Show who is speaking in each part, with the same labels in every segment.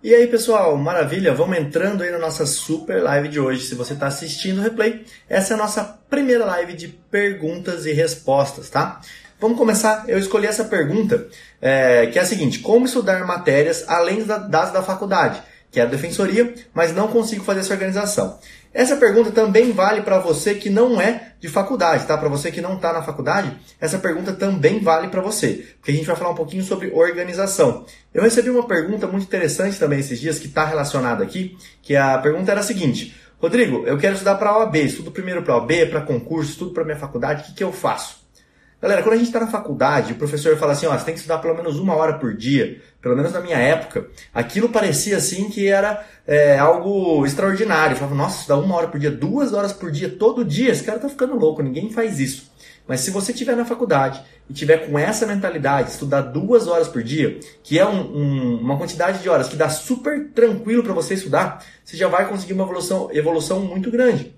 Speaker 1: E aí pessoal, maravilha? Vamos entrando aí na nossa super live de hoje. Se você está assistindo o replay, essa é a nossa primeira live de perguntas e respostas, tá? Vamos começar. Eu escolhi essa pergunta, é, que é a seguinte: Como estudar matérias além das da faculdade? Que é a defensoria, mas não consigo fazer essa organização. Essa pergunta também vale para você que não é de faculdade, tá? Para você que não está na faculdade, essa pergunta também vale para você, porque a gente vai falar um pouquinho sobre organização. Eu recebi uma pergunta muito interessante também esses dias que está relacionada aqui, que a pergunta era a seguinte: Rodrigo, eu quero estudar para a OAB, estudo primeiro para a OAB, para concurso, estudo para minha faculdade, o que, que eu faço? Galera, quando a gente está na faculdade, o professor fala assim, ó, você tem que estudar pelo menos uma hora por dia, pelo menos na minha época, aquilo parecia assim que era é, algo extraordinário. Eu falava, nossa, estudar uma hora por dia, duas horas por dia, todo dia, esse cara tá ficando louco, ninguém faz isso. Mas se você estiver na faculdade e tiver com essa mentalidade, estudar duas horas por dia, que é um, um, uma quantidade de horas que dá super tranquilo para você estudar, você já vai conseguir uma evolução, evolução muito grande.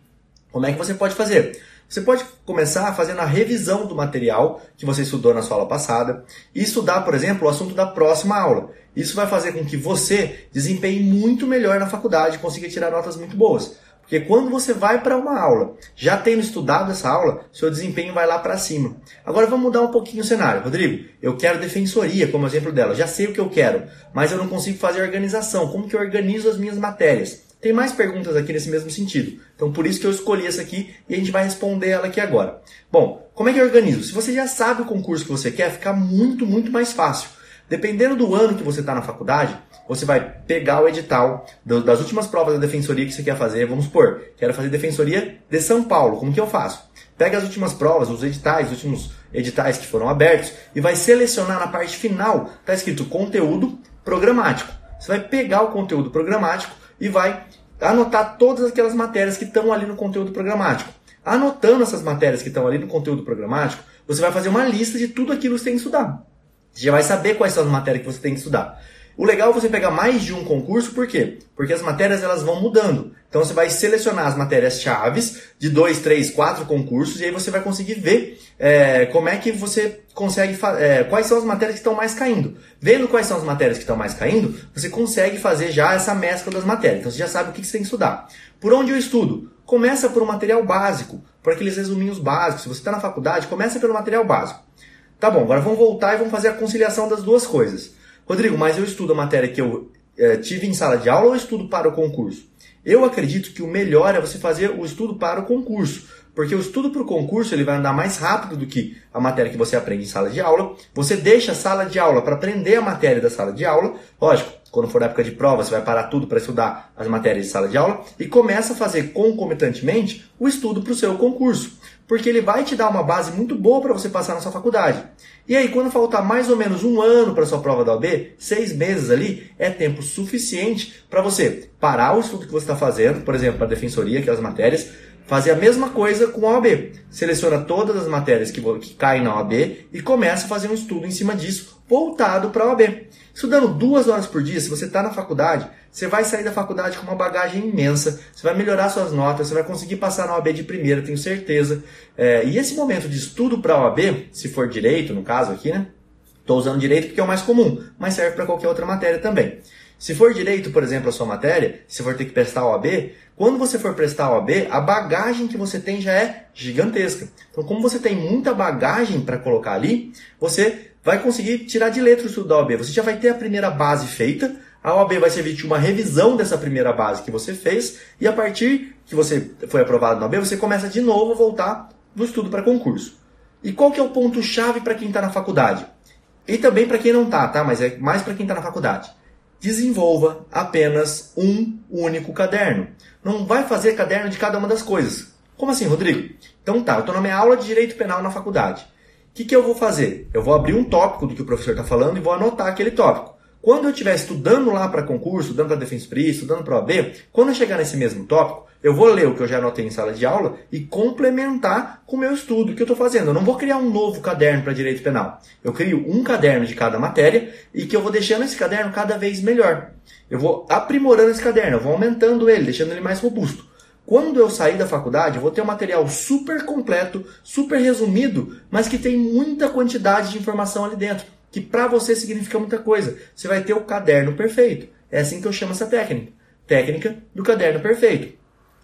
Speaker 1: Como é que você pode fazer? Você pode começar fazendo a revisão do material que você estudou na sua aula passada e estudar, por exemplo, o assunto da próxima aula. Isso vai fazer com que você desempenhe muito melhor na faculdade e consiga tirar notas muito boas. Porque quando você vai para uma aula, já tendo estudado essa aula, seu desempenho vai lá para cima. Agora vamos mudar um pouquinho o cenário. Rodrigo, eu quero defensoria como exemplo dela. Já sei o que eu quero, mas eu não consigo fazer organização. Como que eu organizo as minhas matérias? Tem mais perguntas aqui nesse mesmo sentido. Então, por isso que eu escolhi essa aqui e a gente vai responder ela aqui agora. Bom, como é que eu organizo? Se você já sabe o concurso que você quer, fica muito, muito mais fácil. Dependendo do ano que você está na faculdade, você vai pegar o edital das últimas provas da defensoria que você quer fazer. Vamos supor, quero fazer defensoria de São Paulo. Como que eu faço? Pega as últimas provas, os editais, os últimos editais que foram abertos e vai selecionar na parte final, está escrito conteúdo programático. Você vai pegar o conteúdo programático e vai anotar todas aquelas matérias que estão ali no conteúdo programático. Anotando essas matérias que estão ali no conteúdo programático, você vai fazer uma lista de tudo aquilo que você tem que estudar. Você já vai saber quais são as matérias que você tem que estudar. O legal é você pegar mais de um concurso, por quê? Porque as matérias elas vão mudando. Então você vai selecionar as matérias chaves de dois, três, quatro concursos e aí você vai conseguir ver é, como é que você consegue é, quais são as matérias que estão mais caindo. Vendo quais são as matérias que estão mais caindo, você consegue fazer já essa mescla das matérias. Então você já sabe o que você tem que estudar. Por onde eu estudo? Começa por um material básico, por aqueles resuminhos básicos. Se você está na faculdade, começa pelo material básico. Tá bom, agora vamos voltar e vamos fazer a conciliação das duas coisas. Rodrigo, mas eu estudo a matéria que eu é, tive em sala de aula ou estudo para o concurso? Eu acredito que o melhor é você fazer o estudo para o concurso, porque o estudo para o concurso ele vai andar mais rápido do que a matéria que você aprende em sala de aula. Você deixa a sala de aula para aprender a matéria da sala de aula. Lógico, quando for época de prova, você vai parar tudo para estudar as matérias de sala de aula e começa a fazer concomitantemente o estudo para o seu concurso porque ele vai te dar uma base muito boa para você passar na sua faculdade. E aí, quando faltar mais ou menos um ano para sua prova da OAB, seis meses ali, é tempo suficiente para você parar o estudo que você está fazendo, por exemplo, para a defensoria, aquelas matérias, fazer a mesma coisa com a OAB. Seleciona todas as matérias que, que caem na OAB e começa a fazer um estudo em cima disso, voltado para a OAB. Estudando duas horas por dia, se você está na faculdade, você vai sair da faculdade com uma bagagem imensa, você vai melhorar suas notas, você vai conseguir passar na OAB de primeira, tenho certeza. É, e esse momento de estudo para a OAB, se for direito, no caso aqui, né? Estou usando direito porque é o mais comum, mas serve para qualquer outra matéria também. Se for direito, por exemplo, a sua matéria, se for ter que prestar a OAB, quando você for prestar a OAB, a bagagem que você tem já é gigantesca. Então, como você tem muita bagagem para colocar ali, você vai conseguir tirar de letra o estudo da OAB. Você já vai ter a primeira base feita, a OAB vai servir de uma revisão dessa primeira base que você fez e a partir que você foi aprovado na OAB, você começa de novo a voltar no estudo para concurso. E qual que é o ponto chave para quem está na faculdade? E também para quem não está, tá? Mas é mais para quem está na faculdade. Desenvolva apenas um único caderno. Não vai fazer caderno de cada uma das coisas. Como assim, Rodrigo? Então tá, eu estou na minha aula de Direito Penal na faculdade. O que, que eu vou fazer? Eu vou abrir um tópico do que o professor está falando e vou anotar aquele tópico. Quando eu estiver estudando lá para concurso, estudando para Defensoria, estudando para OAB, quando eu chegar nesse mesmo tópico, eu vou ler o que eu já anotei em sala de aula e complementar com o meu estudo que eu estou fazendo. Eu não vou criar um novo caderno para direito penal. Eu crio um caderno de cada matéria e que eu vou deixando esse caderno cada vez melhor. Eu vou aprimorando esse caderno, eu vou aumentando ele, deixando ele mais robusto. Quando eu sair da faculdade, eu vou ter um material super completo, super resumido, mas que tem muita quantidade de informação ali dentro que para você significa muita coisa. Você vai ter o caderno perfeito. É assim que eu chamo essa técnica. Técnica do caderno perfeito.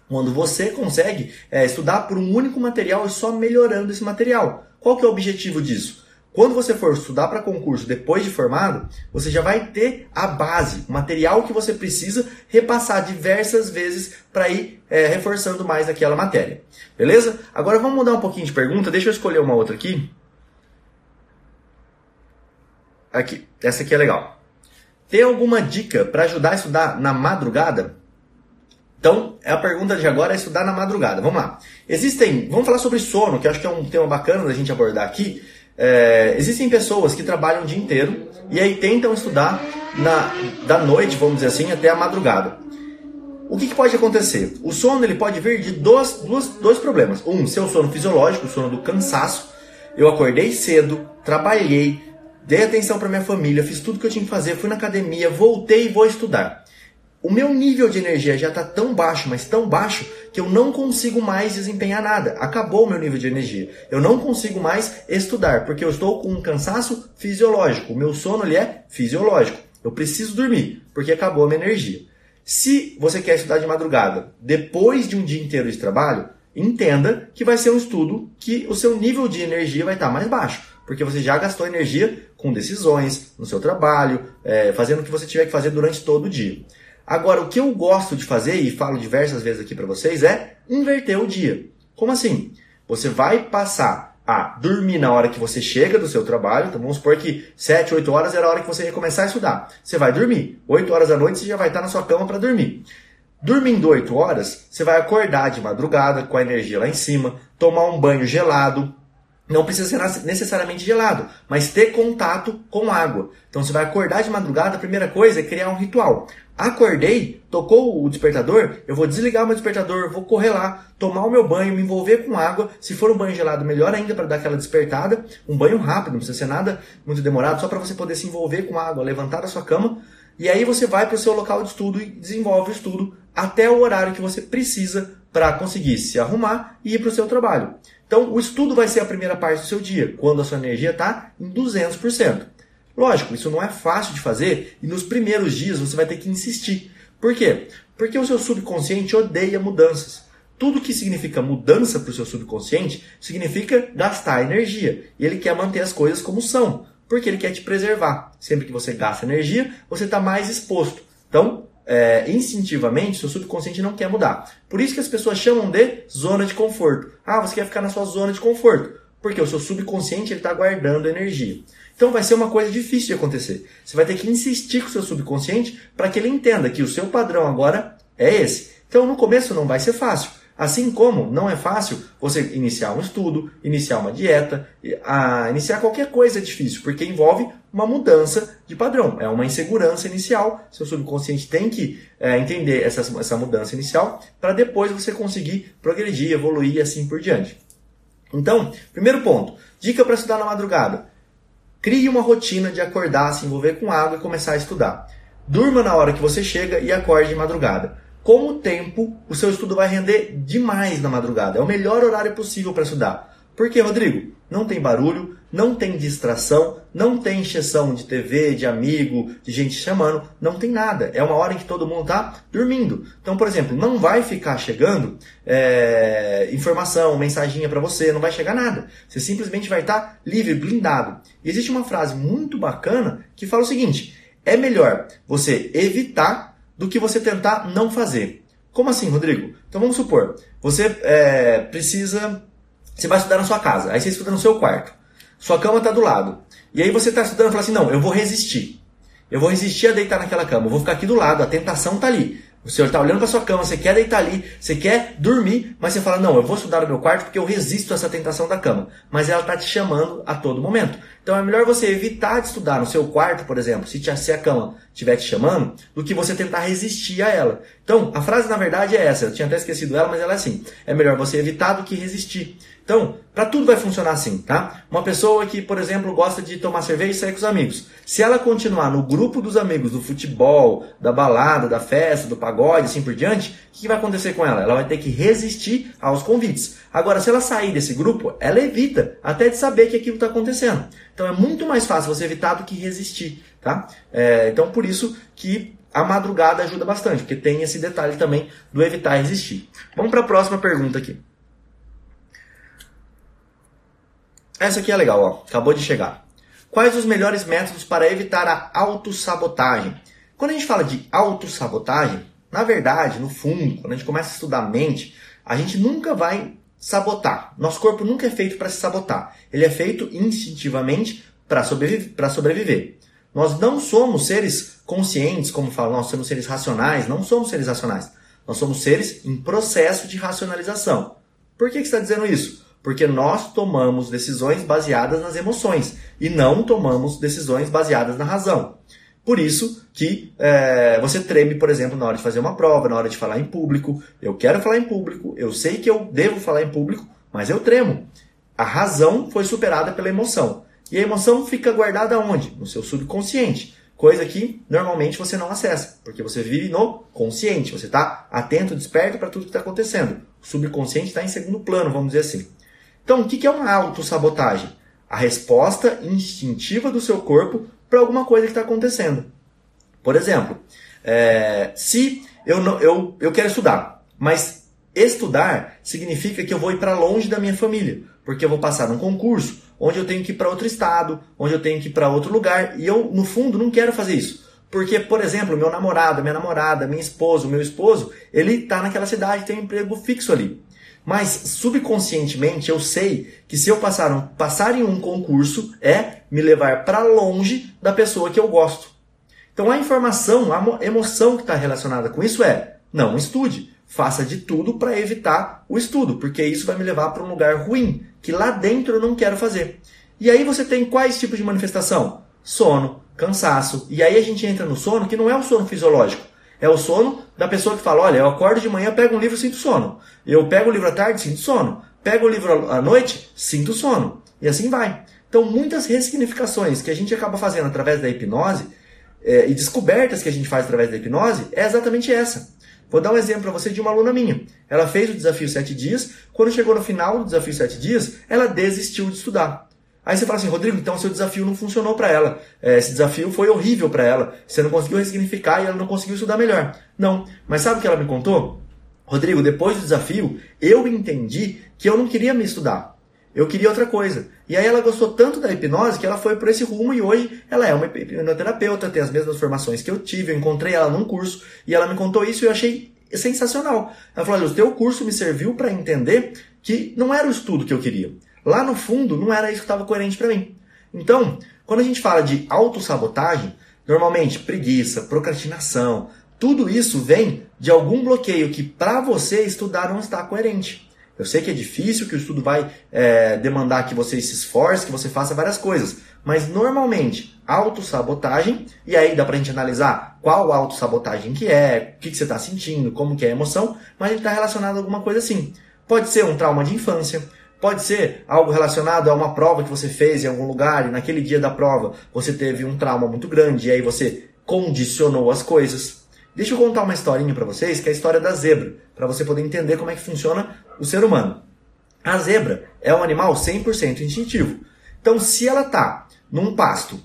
Speaker 1: Quando você consegue é, estudar por um único material e só melhorando esse material. Qual que é o objetivo disso? Quando você for estudar para concurso depois de formado, você já vai ter a base, o material que você precisa repassar diversas vezes para ir é, reforçando mais aquela matéria. Beleza? Agora vamos mudar um pouquinho de pergunta. Deixa eu escolher uma outra aqui. Aqui, essa aqui é legal. Tem alguma dica para ajudar a estudar na madrugada? Então, a pergunta de agora é estudar na madrugada. Vamos lá. Existem, vamos falar sobre sono, que acho que é um tema bacana da gente abordar aqui. É, existem pessoas que trabalham o dia inteiro e aí tentam estudar na, da noite, vamos dizer assim, até a madrugada. O que, que pode acontecer? O sono ele pode vir de dois, dois, dois problemas. Um, seu sono fisiológico, o sono do cansaço. Eu acordei cedo, trabalhei, dei atenção para minha família, fiz tudo que eu tinha que fazer, fui na academia, voltei e vou estudar o meu nível de energia já está tão baixo, mas tão baixo, que eu não consigo mais desempenhar nada. Acabou o meu nível de energia. Eu não consigo mais estudar, porque eu estou com um cansaço fisiológico. O meu sono ele é fisiológico. Eu preciso dormir, porque acabou a minha energia. Se você quer estudar de madrugada, depois de um dia inteiro de trabalho, entenda que vai ser um estudo que o seu nível de energia vai estar mais baixo, porque você já gastou energia com decisões, no seu trabalho, é, fazendo o que você tiver que fazer durante todo o dia. Agora, o que eu gosto de fazer, e falo diversas vezes aqui para vocês, é inverter o dia. Como assim? Você vai passar a dormir na hora que você chega do seu trabalho. Então vamos supor que 7, 8 horas era a hora que você ia começar a estudar. Você vai dormir. 8 horas da noite você já vai estar na sua cama para dormir. Dormindo 8 horas, você vai acordar de madrugada com a energia lá em cima, tomar um banho gelado, não precisa ser necessariamente gelado, mas ter contato com água. Então você vai acordar de madrugada, a primeira coisa é criar um ritual. Acordei, tocou o despertador, eu vou desligar o meu despertador, vou correr lá, tomar o meu banho, me envolver com água. Se for um banho gelado, melhor ainda para dar aquela despertada. Um banho rápido, não precisa ser nada muito demorado, só para você poder se envolver com água, levantar da sua cama. E aí você vai para o seu local de estudo e desenvolve o estudo até o horário que você precisa para conseguir se arrumar e ir para o seu trabalho. Então, o estudo vai ser a primeira parte do seu dia, quando a sua energia está em 200%. Lógico, isso não é fácil de fazer e nos primeiros dias você vai ter que insistir. Por quê? Porque o seu subconsciente odeia mudanças. Tudo que significa mudança para o seu subconsciente significa gastar energia. E ele quer manter as coisas como são, porque ele quer te preservar. Sempre que você gasta energia, você está mais exposto. Então, é, instintivamente, seu subconsciente não quer mudar. Por isso que as pessoas chamam de zona de conforto. Ah, você quer ficar na sua zona de conforto. Porque o seu subconsciente está guardando energia. Então vai ser uma coisa difícil de acontecer. Você vai ter que insistir com o seu subconsciente para que ele entenda que o seu padrão agora é esse. Então no começo não vai ser fácil. Assim como não é fácil você iniciar um estudo, iniciar uma dieta, a iniciar qualquer coisa é difícil, porque envolve uma mudança de padrão. É uma insegurança inicial. Seu subconsciente tem que é, entender essa, essa mudança inicial para depois você conseguir progredir, evoluir e assim por diante. Então, primeiro ponto, dica para estudar na madrugada. Crie uma rotina de acordar, se envolver com água e começar a estudar. Durma na hora que você chega e acorde de madrugada. Com o tempo, o seu estudo vai render demais na madrugada. É o melhor horário possível para estudar. Por quê, Rodrigo? Não tem barulho, não tem distração, não tem encheção de TV, de amigo, de gente chamando, não tem nada. É uma hora em que todo mundo está dormindo. Então, por exemplo, não vai ficar chegando é, informação, mensaginha para você, não vai chegar nada. Você simplesmente vai estar tá livre, blindado. E existe uma frase muito bacana que fala o seguinte: é melhor você evitar do que você tentar não fazer. Como assim, Rodrigo? Então vamos supor, você é, precisa você vai estudar na sua casa, aí você estuda no seu quarto. Sua cama está do lado. E aí você está estudando e fala assim: não, eu vou resistir. Eu vou resistir a deitar naquela cama, eu vou ficar aqui do lado, a tentação está ali. O senhor está olhando para sua cama, você quer deitar ali, você quer dormir, mas você fala: não, eu vou estudar no meu quarto porque eu resisto a essa tentação da cama. Mas ela está te chamando a todo momento. Então é melhor você evitar de estudar no seu quarto, por exemplo, se, se a cama estiver te chamando, do que você tentar resistir a ela. Então, a frase na verdade é essa, eu tinha até esquecido ela, mas ela é assim: é melhor você evitar do que resistir. Então, para tudo vai funcionar assim, tá? Uma pessoa que, por exemplo, gosta de tomar cerveja e sair com os amigos. Se ela continuar no grupo dos amigos do futebol, da balada, da festa, do pagode, assim por diante, o que vai acontecer com ela? Ela vai ter que resistir aos convites. Agora, se ela sair desse grupo, ela evita até de saber que aquilo está acontecendo. Então, é muito mais fácil você evitar do que resistir, tá? É, então, por isso que a madrugada ajuda bastante, porque tem esse detalhe também do evitar resistir. Vamos para a próxima pergunta aqui. Essa aqui é legal, ó. acabou de chegar. Quais os melhores métodos para evitar a autossabotagem? Quando a gente fala de autossabotagem, na verdade, no fundo, quando a gente começa a estudar a mente, a gente nunca vai sabotar. Nosso corpo nunca é feito para se sabotar. Ele é feito instintivamente para sobreviver, sobreviver. Nós não somos seres conscientes, como falam, nós somos seres racionais, não somos seres racionais. Nós somos seres em processo de racionalização. Por que, que você está dizendo isso? Porque nós tomamos decisões baseadas nas emoções e não tomamos decisões baseadas na razão. Por isso que é, você treme, por exemplo, na hora de fazer uma prova, na hora de falar em público. Eu quero falar em público, eu sei que eu devo falar em público, mas eu tremo. A razão foi superada pela emoção. E a emoção fica guardada onde? No seu subconsciente. Coisa que normalmente você não acessa, porque você vive no consciente. Você está atento, desperto para tudo que está acontecendo. O subconsciente está em segundo plano, vamos dizer assim. Então, o que é uma autossabotagem? A resposta instintiva do seu corpo para alguma coisa que está acontecendo. Por exemplo, é, se eu, não, eu, eu quero estudar, mas estudar significa que eu vou ir para longe da minha família, porque eu vou passar num concurso onde eu tenho que ir para outro estado, onde eu tenho que ir para outro lugar, e eu, no fundo, não quero fazer isso. Porque, por exemplo, meu namorado, minha namorada, minha esposa, meu esposo, ele está naquela cidade, tem um emprego fixo ali. Mas subconscientemente eu sei que se eu passar, um, passar em um concurso é me levar para longe da pessoa que eu gosto. Então a informação, a emoção que está relacionada com isso é não estude, faça de tudo para evitar o estudo, porque isso vai me levar para um lugar ruim, que lá dentro eu não quero fazer. E aí você tem quais tipos de manifestação? Sono, cansaço. E aí a gente entra no sono que não é o sono fisiológico. É o sono da pessoa que fala: olha, eu acordo de manhã, pego um livro, sinto sono. Eu pego o livro à tarde, sinto sono. Pego o livro à noite, sinto sono. E assim vai. Então, muitas ressignificações que a gente acaba fazendo através da hipnose é, e descobertas que a gente faz através da hipnose é exatamente essa. Vou dar um exemplo para você de uma aluna minha. Ela fez o desafio 7 dias. Quando chegou no final do desafio 7 dias, ela desistiu de estudar. Aí você fala assim, Rodrigo, então seu desafio não funcionou para ela. É, esse desafio foi horrível para ela. Você não conseguiu ressignificar e ela não conseguiu estudar melhor. Não. Mas sabe o que ela me contou? Rodrigo, depois do desafio, eu entendi que eu não queria me estudar. Eu queria outra coisa. E aí ela gostou tanto da hipnose que ela foi por esse rumo e hoje ela é uma hipnoterapeuta, tem as mesmas formações que eu tive, eu encontrei ela num curso e ela me contou isso e eu achei sensacional. Ela falou: olha, o teu curso me serviu para entender que não era o estudo que eu queria. Lá no fundo, não era isso que estava coerente para mim. Então, quando a gente fala de autossabotagem, normalmente preguiça, procrastinação, tudo isso vem de algum bloqueio que para você estudar não está coerente. Eu sei que é difícil, que o estudo vai é, demandar que você se esforce, que você faça várias coisas. Mas normalmente, autossabotagem, e aí dá pra gente analisar qual autossabotagem que é, o que, que você está sentindo, como que é a emoção, mas ele está relacionado a alguma coisa assim. Pode ser um trauma de infância, Pode ser algo relacionado a uma prova que você fez em algum lugar e naquele dia da prova você teve um trauma muito grande e aí você condicionou as coisas. Deixa eu contar uma historinha para vocês, que é a história da zebra, para você poder entender como é que funciona o ser humano. A zebra é um animal 100% instintivo. Então, se ela tá num pasto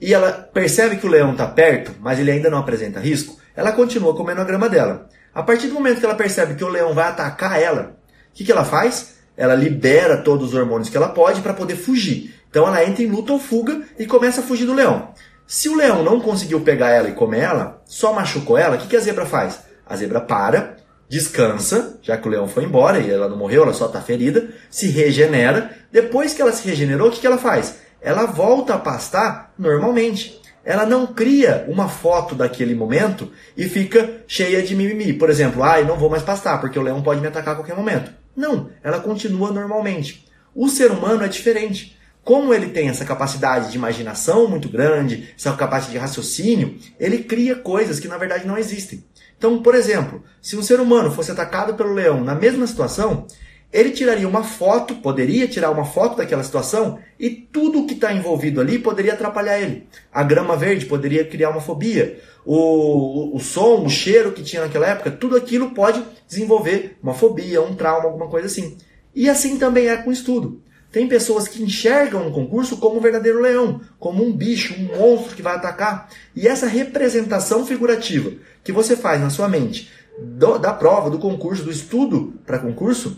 Speaker 1: e ela percebe que o leão está perto, mas ele ainda não apresenta risco, ela continua comendo a grama dela. A partir do momento que ela percebe que o leão vai atacar ela, o que, que ela faz? Ela libera todos os hormônios que ela pode para poder fugir. Então ela entra em luta ou fuga e começa a fugir do leão. Se o leão não conseguiu pegar ela e comer ela, só machucou ela, o que, que a zebra faz? A zebra para, descansa, já que o leão foi embora e ela não morreu, ela só está ferida, se regenera. Depois que ela se regenerou, o que, que ela faz? Ela volta a pastar normalmente. Ela não cria uma foto daquele momento e fica cheia de mimimi. Por exemplo, ai, ah, não vou mais pastar porque o leão pode me atacar a qualquer momento. Não, ela continua normalmente. O ser humano é diferente. Como ele tem essa capacidade de imaginação muito grande, essa capacidade de raciocínio, ele cria coisas que na verdade não existem. Então, por exemplo, se um ser humano fosse atacado pelo leão na mesma situação, ele tiraria uma foto, poderia tirar uma foto daquela situação e tudo o que está envolvido ali poderia atrapalhar ele. A grama verde poderia criar uma fobia, o, o, o som, o cheiro que tinha naquela época, tudo aquilo pode desenvolver uma fobia, um trauma, alguma coisa assim. E assim também é com o estudo. Tem pessoas que enxergam o concurso como um verdadeiro leão, como um bicho, um monstro que vai atacar. E essa representação figurativa que você faz na sua mente do, da prova, do concurso, do estudo para concurso,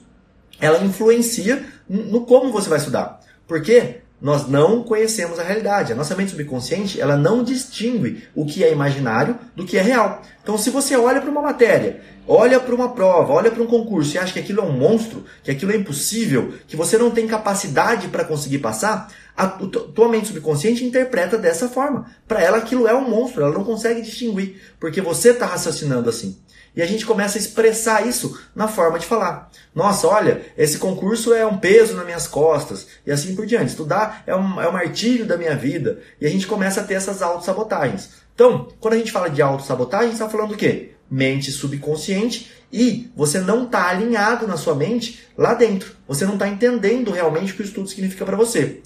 Speaker 1: ela influencia no como você vai estudar. Porque nós não conhecemos a realidade. A nossa mente subconsciente, ela não distingue o que é imaginário do que é real. Então, se você olha para uma matéria, olha para uma prova, olha para um concurso e acha que aquilo é um monstro, que aquilo é impossível, que você não tem capacidade para conseguir passar, a tua mente subconsciente interpreta dessa forma. Para ela, aquilo é um monstro, ela não consegue distinguir, porque você está raciocinando assim. E a gente começa a expressar isso na forma de falar. Nossa, olha, esse concurso é um peso nas minhas costas. E assim por diante. Estudar é um, é um martírio da minha vida. E a gente começa a ter essas autossabotagens. Então, quando a gente fala de autossabotagem, está falando o quê? Mente subconsciente e você não está alinhado na sua mente lá dentro. Você não está entendendo realmente o que o estudo significa para você.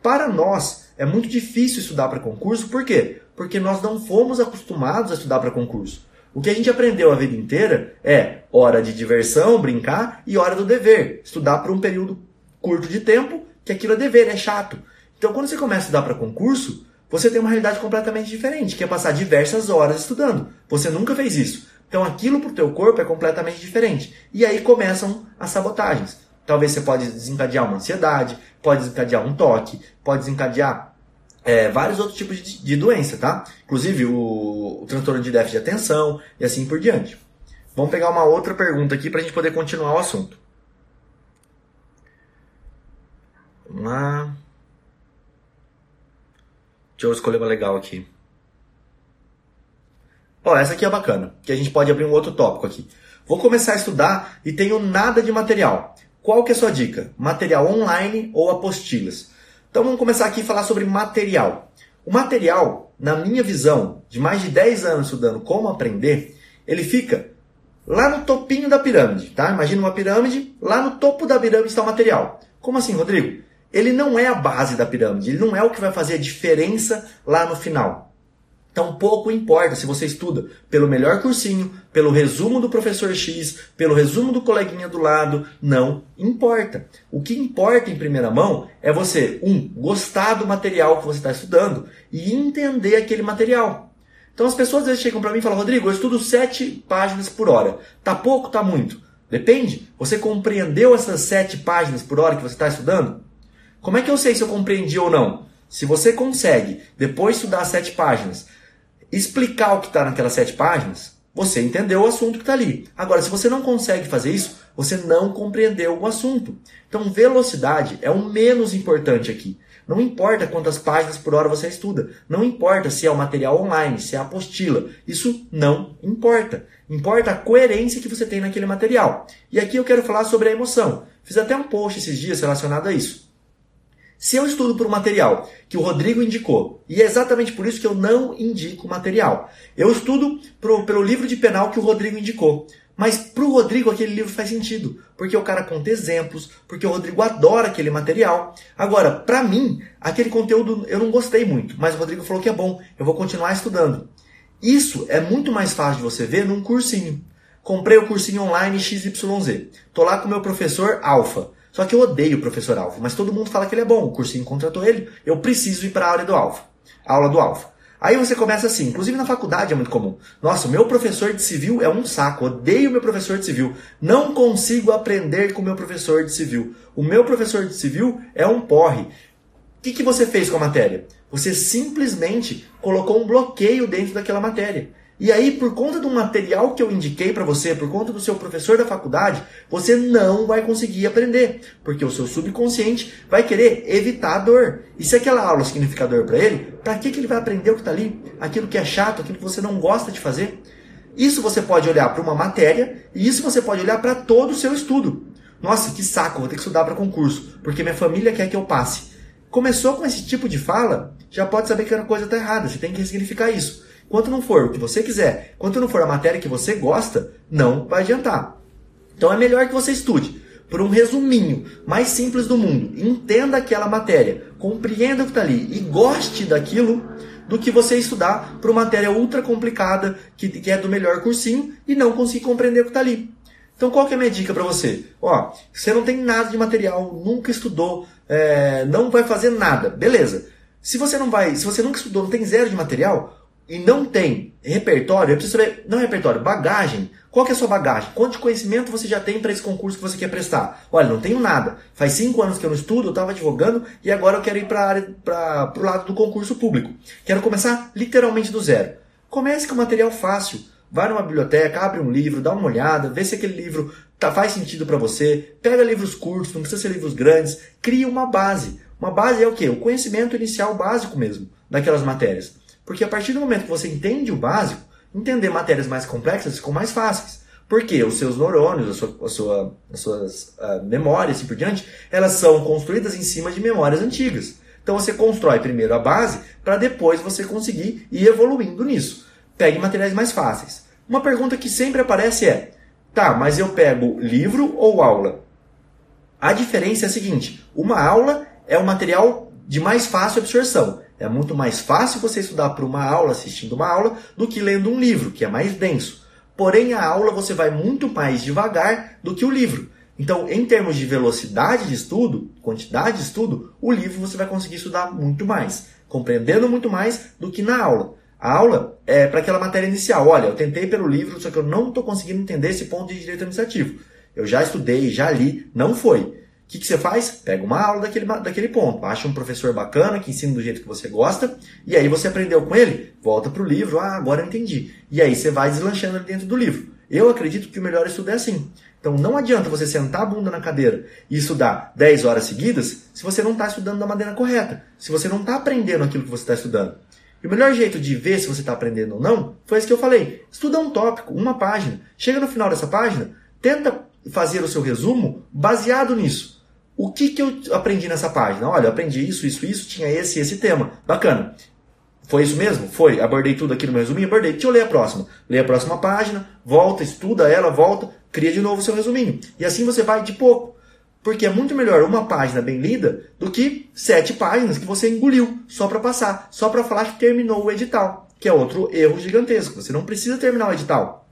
Speaker 1: Para nós, é muito difícil estudar para concurso, por quê? Porque nós não fomos acostumados a estudar para concurso. O que a gente aprendeu a vida inteira é hora de diversão, brincar, e hora do dever. Estudar por um período curto de tempo, que aquilo é dever, é chato. Então, quando você começa a estudar para concurso, você tem uma realidade completamente diferente, que é passar diversas horas estudando. Você nunca fez isso. Então, aquilo para o teu corpo é completamente diferente. E aí começam as sabotagens. Talvez você pode desencadear uma ansiedade, pode desencadear um toque, pode desencadear é, vários outros tipos de, de, doença, tá? Inclusive o, o, transtorno de déficit de atenção e assim por diante. Vamos pegar uma outra pergunta aqui para a gente poder continuar o assunto. Vamos lá. Deixa eu escolher uma legal aqui. Ó, essa aqui é bacana, que a gente pode abrir um outro tópico aqui. Vou começar a estudar e tenho nada de material. Qual que é a sua dica? Material online ou apostilas? Então vamos começar aqui a falar sobre material. O material, na minha visão, de mais de 10 anos estudando como aprender, ele fica lá no topinho da pirâmide, tá? Imagina uma pirâmide, lá no topo da pirâmide está o material. Como assim, Rodrigo? Ele não é a base da pirâmide, ele não é o que vai fazer a diferença lá no final. Então pouco importa se você estuda pelo melhor cursinho, pelo resumo do professor X, pelo resumo do coleguinha do lado, não importa. O que importa em primeira mão é você, um, gostar do material que você está estudando e entender aquele material. Então as pessoas às vezes chegam para mim e falam, Rodrigo, eu estudo sete páginas por hora. Tá pouco, tá muito? Depende. Você compreendeu essas sete páginas por hora que você está estudando? Como é que eu sei se eu compreendi ou não? Se você consegue, depois de estudar sete páginas, explicar o que está naquelas sete páginas, você entendeu o assunto que está ali. Agora, se você não consegue fazer isso, você não compreendeu o assunto. Então, velocidade é o menos importante aqui. Não importa quantas páginas por hora você estuda. Não importa se é o material online, se é apostila. Isso não importa. Importa a coerência que você tem naquele material. E aqui eu quero falar sobre a emoção. Fiz até um post esses dias relacionado a isso. Se eu estudo por um material que o Rodrigo indicou, e é exatamente por isso que eu não indico material, eu estudo pro, pelo livro de penal que o Rodrigo indicou. Mas para o Rodrigo aquele livro faz sentido, porque o cara conta exemplos, porque o Rodrigo adora aquele material. Agora, para mim, aquele conteúdo eu não gostei muito, mas o Rodrigo falou que é bom, eu vou continuar estudando. Isso é muito mais fácil de você ver num cursinho. Comprei o cursinho online XYZ. Tô lá com o meu professor Alfa. Só que eu odeio o professor Alfa, mas todo mundo fala que ele é bom, o cursinho contratou ele, eu preciso ir para a aula do Alfa. Aula do Alfa. Aí você começa assim, inclusive na faculdade é muito comum. Nossa, meu professor de civil é um saco, odeio meu professor de civil. Não consigo aprender com meu professor de civil. O meu professor de civil é um porre. O que, que você fez com a matéria? Você simplesmente colocou um bloqueio dentro daquela matéria. E aí, por conta do material que eu indiquei para você, por conta do seu professor da faculdade, você não vai conseguir aprender, porque o seu subconsciente vai querer evitar a dor. E se aquela aula significa dor para ele, para que, que ele vai aprender o que está ali? Aquilo que é chato, aquilo que você não gosta de fazer? Isso você pode olhar para uma matéria e isso você pode olhar para todo o seu estudo. Nossa, que saco, vou ter que estudar para concurso, porque minha família quer que eu passe. Começou com esse tipo de fala, já pode saber que a coisa está errada, você tem que ressignificar isso. Quanto não for o que você quiser, quanto não for a matéria que você gosta, não vai adiantar. Então é melhor que você estude por um resuminho mais simples do mundo. Entenda aquela matéria, compreenda o que está ali e goste daquilo do que você estudar por uma matéria ultra complicada que, que é do melhor cursinho e não conseguir compreender o que está ali. Então qual que é a minha dica para você? Ó, você não tem nada de material, nunca estudou, é, não vai fazer nada, beleza? Se você não vai, se você nunca estudou, não tem zero de material e não tem repertório, eu preciso saber, não repertório, bagagem. Qual que é a sua bagagem? Quanto de conhecimento você já tem para esse concurso que você quer prestar? Olha, não tenho nada. Faz cinco anos que eu não estudo, eu estava advogando e agora eu quero ir para o lado do concurso público. Quero começar literalmente do zero. Comece com material fácil. Vai numa biblioteca, abre um livro, dá uma olhada, vê se aquele livro tá, faz sentido para você. Pega livros curtos, não precisa ser livros grandes. Cria uma base. Uma base é o quê? O conhecimento inicial básico mesmo daquelas matérias. Porque a partir do momento que você entende o básico, entender matérias mais complexas ficam mais fáceis. Porque os seus neurônios, a sua, a sua, as suas uh, memórias e assim por diante, elas são construídas em cima de memórias antigas. Então você constrói primeiro a base para depois você conseguir ir evoluindo nisso. Pegue materiais mais fáceis. Uma pergunta que sempre aparece é: tá, mas eu pego livro ou aula? A diferença é a seguinte: uma aula é um material de mais fácil absorção. É muito mais fácil você estudar para uma aula, assistindo uma aula, do que lendo um livro, que é mais denso. Porém, a aula você vai muito mais devagar do que o livro. Então, em termos de velocidade de estudo, quantidade de estudo, o livro você vai conseguir estudar muito mais, compreendendo muito mais do que na aula. A aula é para aquela matéria inicial. Olha, eu tentei pelo livro, só que eu não estou conseguindo entender esse ponto de direito administrativo. Eu já estudei, já li, não foi que, que você faz? Pega uma aula daquele, daquele ponto, acha um professor bacana que ensina do jeito que você gosta, e aí você aprendeu com ele, volta para o livro, ah, agora eu entendi. E aí você vai deslanchando dentro do livro. Eu acredito que o melhor estudo é assim. Então não adianta você sentar a bunda na cadeira e estudar 10 horas seguidas se você não está estudando da maneira correta, se você não está aprendendo aquilo que você está estudando. E o melhor jeito de ver se você está aprendendo ou não foi isso que eu falei. Estuda um tópico, uma página. Chega no final dessa página, tenta fazer o seu resumo baseado nisso. O que, que eu aprendi nessa página? Olha, eu aprendi isso, isso, isso, tinha esse esse tema. Bacana. Foi isso mesmo? Foi. Abordei tudo aqui no meu resuminho? Abordei. Deixa eu ler a próxima. Lê a próxima página, volta, estuda ela, volta, cria de novo o seu resuminho. E assim você vai de pouco. Porque é muito melhor uma página bem lida do que sete páginas que você engoliu só para passar, só para falar que terminou o edital, que é outro erro gigantesco. Você não precisa terminar o edital.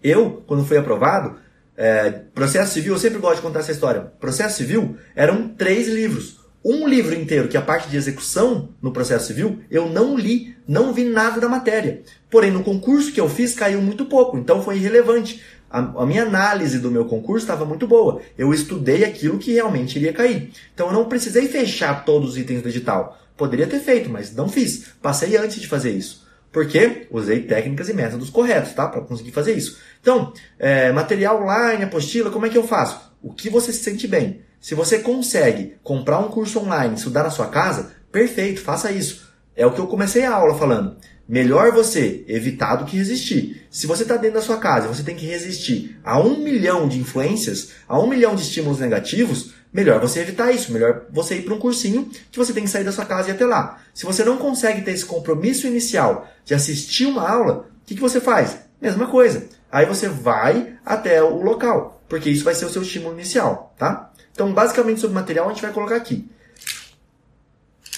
Speaker 1: Eu, quando fui aprovado, é, processo civil, eu sempre gosto de contar essa história. Processo civil eram três livros. Um livro inteiro, que é a parte de execução no processo civil, eu não li, não vi nada da matéria. Porém, no concurso que eu fiz caiu muito pouco, então foi irrelevante. A, a minha análise do meu concurso estava muito boa. Eu estudei aquilo que realmente iria cair. Então eu não precisei fechar todos os itens do edital. Poderia ter feito, mas não fiz. Passei antes de fazer isso. Porque usei técnicas e métodos corretos, tá? Para conseguir fazer isso. Então, é, material online, apostila, como é que eu faço? O que você se sente bem. Se você consegue comprar um curso online, estudar na sua casa, perfeito, faça isso. É o que eu comecei a aula falando. Melhor você evitar do que resistir. Se você está dentro da sua casa e você tem que resistir a um milhão de influências, a um milhão de estímulos negativos, melhor você evitar isso, melhor você ir para um cursinho que você tem que sair da sua casa e ir até lá. Se você não consegue ter esse compromisso inicial de assistir uma aula, o que, que você faz? Mesma coisa. Aí você vai até o local, porque isso vai ser o seu estímulo inicial, tá? Então, basicamente sobre o material a gente vai colocar aqui.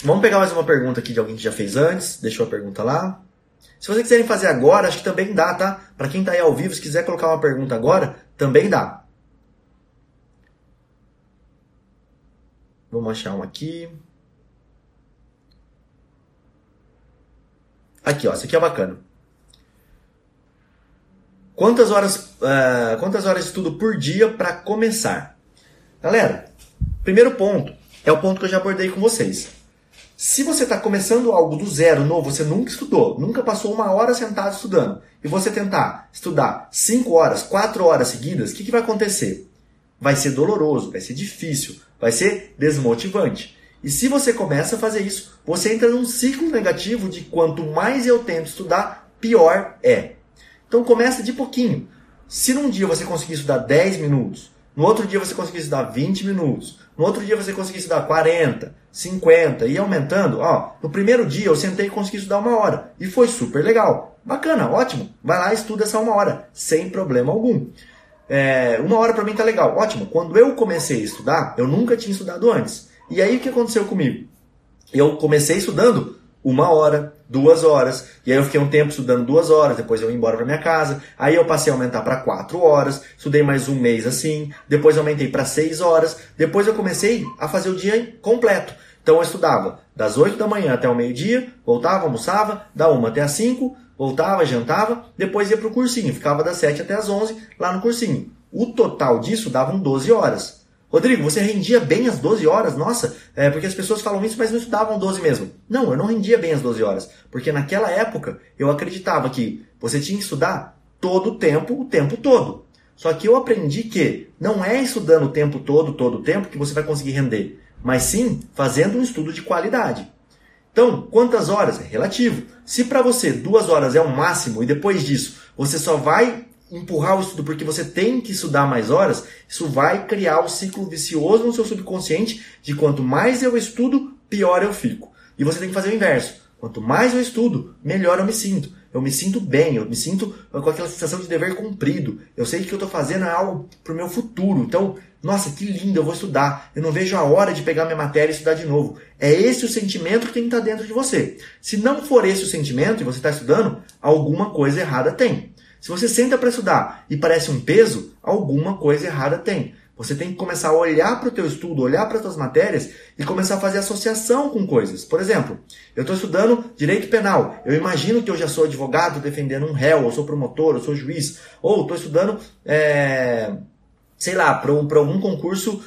Speaker 1: Vamos pegar mais uma pergunta aqui de alguém que já fez antes. Deixou a pergunta lá. Se vocês quiserem fazer agora, acho que também dá, tá? Para quem está aí ao vivo, se quiser colocar uma pergunta agora, também dá. Vamos achar um aqui. Aqui, ó, esse aqui é bacana. Quantas horas, uh, quantas horas de estudo por dia para começar? Galera, primeiro ponto é o ponto que eu já abordei com vocês. Se você está começando algo do zero, novo, você nunca estudou, nunca passou uma hora sentado estudando, e você tentar estudar 5 horas, 4 horas seguidas, o que, que vai acontecer? Vai ser doloroso, vai ser difícil, vai ser desmotivante. E se você começa a fazer isso, você entra num ciclo negativo de quanto mais eu tento estudar, pior é. Então começa de pouquinho. Se num dia você conseguir estudar 10 minutos, no outro dia você conseguir estudar 20 minutos, no outro dia você conseguir estudar 40, 50 e aumentando, ó, no primeiro dia eu sentei e consegui estudar uma hora e foi super legal. Bacana, ótimo. Vai lá e estuda essa uma hora, sem problema algum. É, uma hora para mim tá legal, ótimo. Quando eu comecei a estudar, eu nunca tinha estudado antes. E aí o que aconteceu comigo? Eu comecei estudando uma hora, duas horas. E aí eu fiquei um tempo estudando duas horas, depois eu ia embora para minha casa. Aí eu passei a aumentar para quatro horas, estudei mais um mês assim, depois aumentei para seis horas. Depois eu comecei a fazer o dia completo. Então eu estudava das 8 da manhã até o meio-dia, voltava, almoçava, da 1 até as 5, voltava, jantava, depois ia para o cursinho, ficava das 7 até as 11 lá no cursinho. O total disso davam 12 horas. Rodrigo, você rendia bem as 12 horas? Nossa, é porque as pessoas falam isso, mas não estudavam 12 mesmo. Não, eu não rendia bem as 12 horas. Porque naquela época eu acreditava que você tinha que estudar todo o tempo, o tempo todo. Só que eu aprendi que não é estudando o tempo todo, todo o tempo, que você vai conseguir render. Mas sim fazendo um estudo de qualidade. Então, quantas horas? É relativo. Se para você duas horas é o máximo e depois disso você só vai empurrar o estudo porque você tem que estudar mais horas, isso vai criar um ciclo vicioso no seu subconsciente de quanto mais eu estudo, pior eu fico. E você tem que fazer o inverso. Quanto mais eu estudo, melhor eu me sinto. Eu me sinto bem, eu me sinto com aquela sensação de dever cumprido. Eu sei que o que eu estou fazendo é algo para o meu futuro. Então, nossa, que lindo, eu vou estudar. Eu não vejo a hora de pegar minha matéria e estudar de novo. É esse o sentimento que tem que estar dentro de você. Se não for esse o sentimento e você está estudando, alguma coisa errada tem. Se você senta para estudar e parece um peso, alguma coisa errada tem. Você tem que começar a olhar para o teu estudo, olhar para as tuas matérias e começar a fazer associação com coisas. Por exemplo, eu estou estudando direito penal. Eu imagino que eu já sou advogado defendendo um réu, ou sou promotor, ou sou juiz. Ou estou estudando, é, sei lá, para um, algum concurso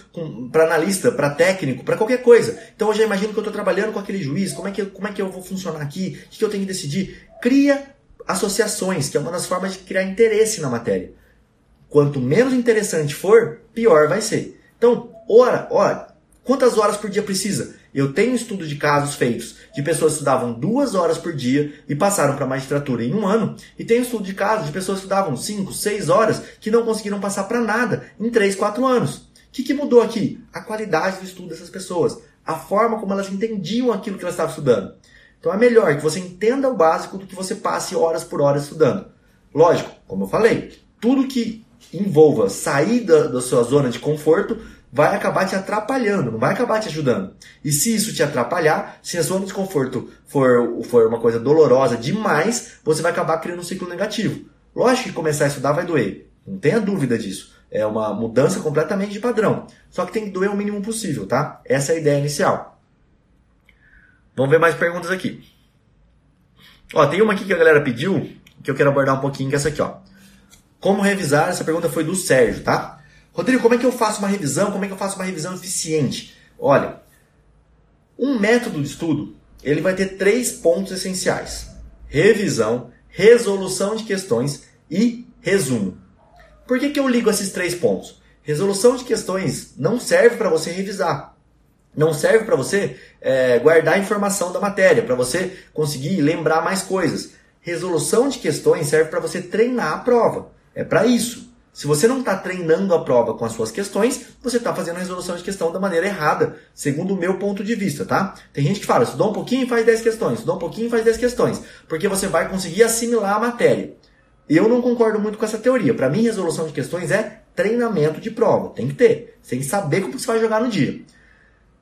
Speaker 1: para analista, para técnico, para qualquer coisa. Então eu já imagino que eu estou trabalhando com aquele juiz. Como é, que, como é que eu vou funcionar aqui? O que eu tenho que decidir? Cria associações, que é uma das formas de criar interesse na matéria. Quanto menos interessante for, pior vai ser. Então, ora, ora, quantas horas por dia precisa? Eu tenho estudo de casos feitos de pessoas que estudavam duas horas por dia e passaram para magistratura em um ano, e tenho estudo de casos de pessoas que estudavam cinco, seis horas que não conseguiram passar para nada em três, quatro anos. O que, que mudou aqui? A qualidade do estudo dessas pessoas, a forma como elas entendiam aquilo que elas estavam estudando. Então é melhor que você entenda o básico do que você passe horas por horas estudando. Lógico, como eu falei, tudo que envolva sair da, da sua zona de conforto vai acabar te atrapalhando, não vai acabar te ajudando. E se isso te atrapalhar, se a zona de conforto for, for uma coisa dolorosa demais, você vai acabar criando um ciclo negativo. Lógico que começar a estudar vai doer, não tenha dúvida disso. É uma mudança completamente de padrão. Só que tem que doer o mínimo possível, tá? Essa é a ideia inicial. Vamos ver mais perguntas aqui. Ó, tem uma aqui que a galera pediu, que eu quero abordar um pouquinho, que é essa aqui, ó. Como revisar? Essa pergunta foi do Sérgio, tá? Rodrigo, como é que eu faço uma revisão? Como é que eu faço uma revisão eficiente? Olha, um método de estudo, ele vai ter três pontos essenciais: revisão, resolução de questões e resumo. Por que, que eu ligo esses três pontos? Resolução de questões não serve para você revisar. Não serve para você é, guardar a informação da matéria, para você conseguir lembrar mais coisas. Resolução de questões serve para você treinar a prova. É para isso. Se você não está treinando a prova com as suas questões, você está fazendo a resolução de questão da maneira errada, segundo o meu ponto de vista, tá? Tem gente que fala, estudou um pouquinho e faz 10 questões, estudou um pouquinho e faz 10 questões, porque você vai conseguir assimilar a matéria. Eu não concordo muito com essa teoria. Para mim, resolução de questões é treinamento de prova. Tem que ter. Você tem que saber como você vai jogar no dia.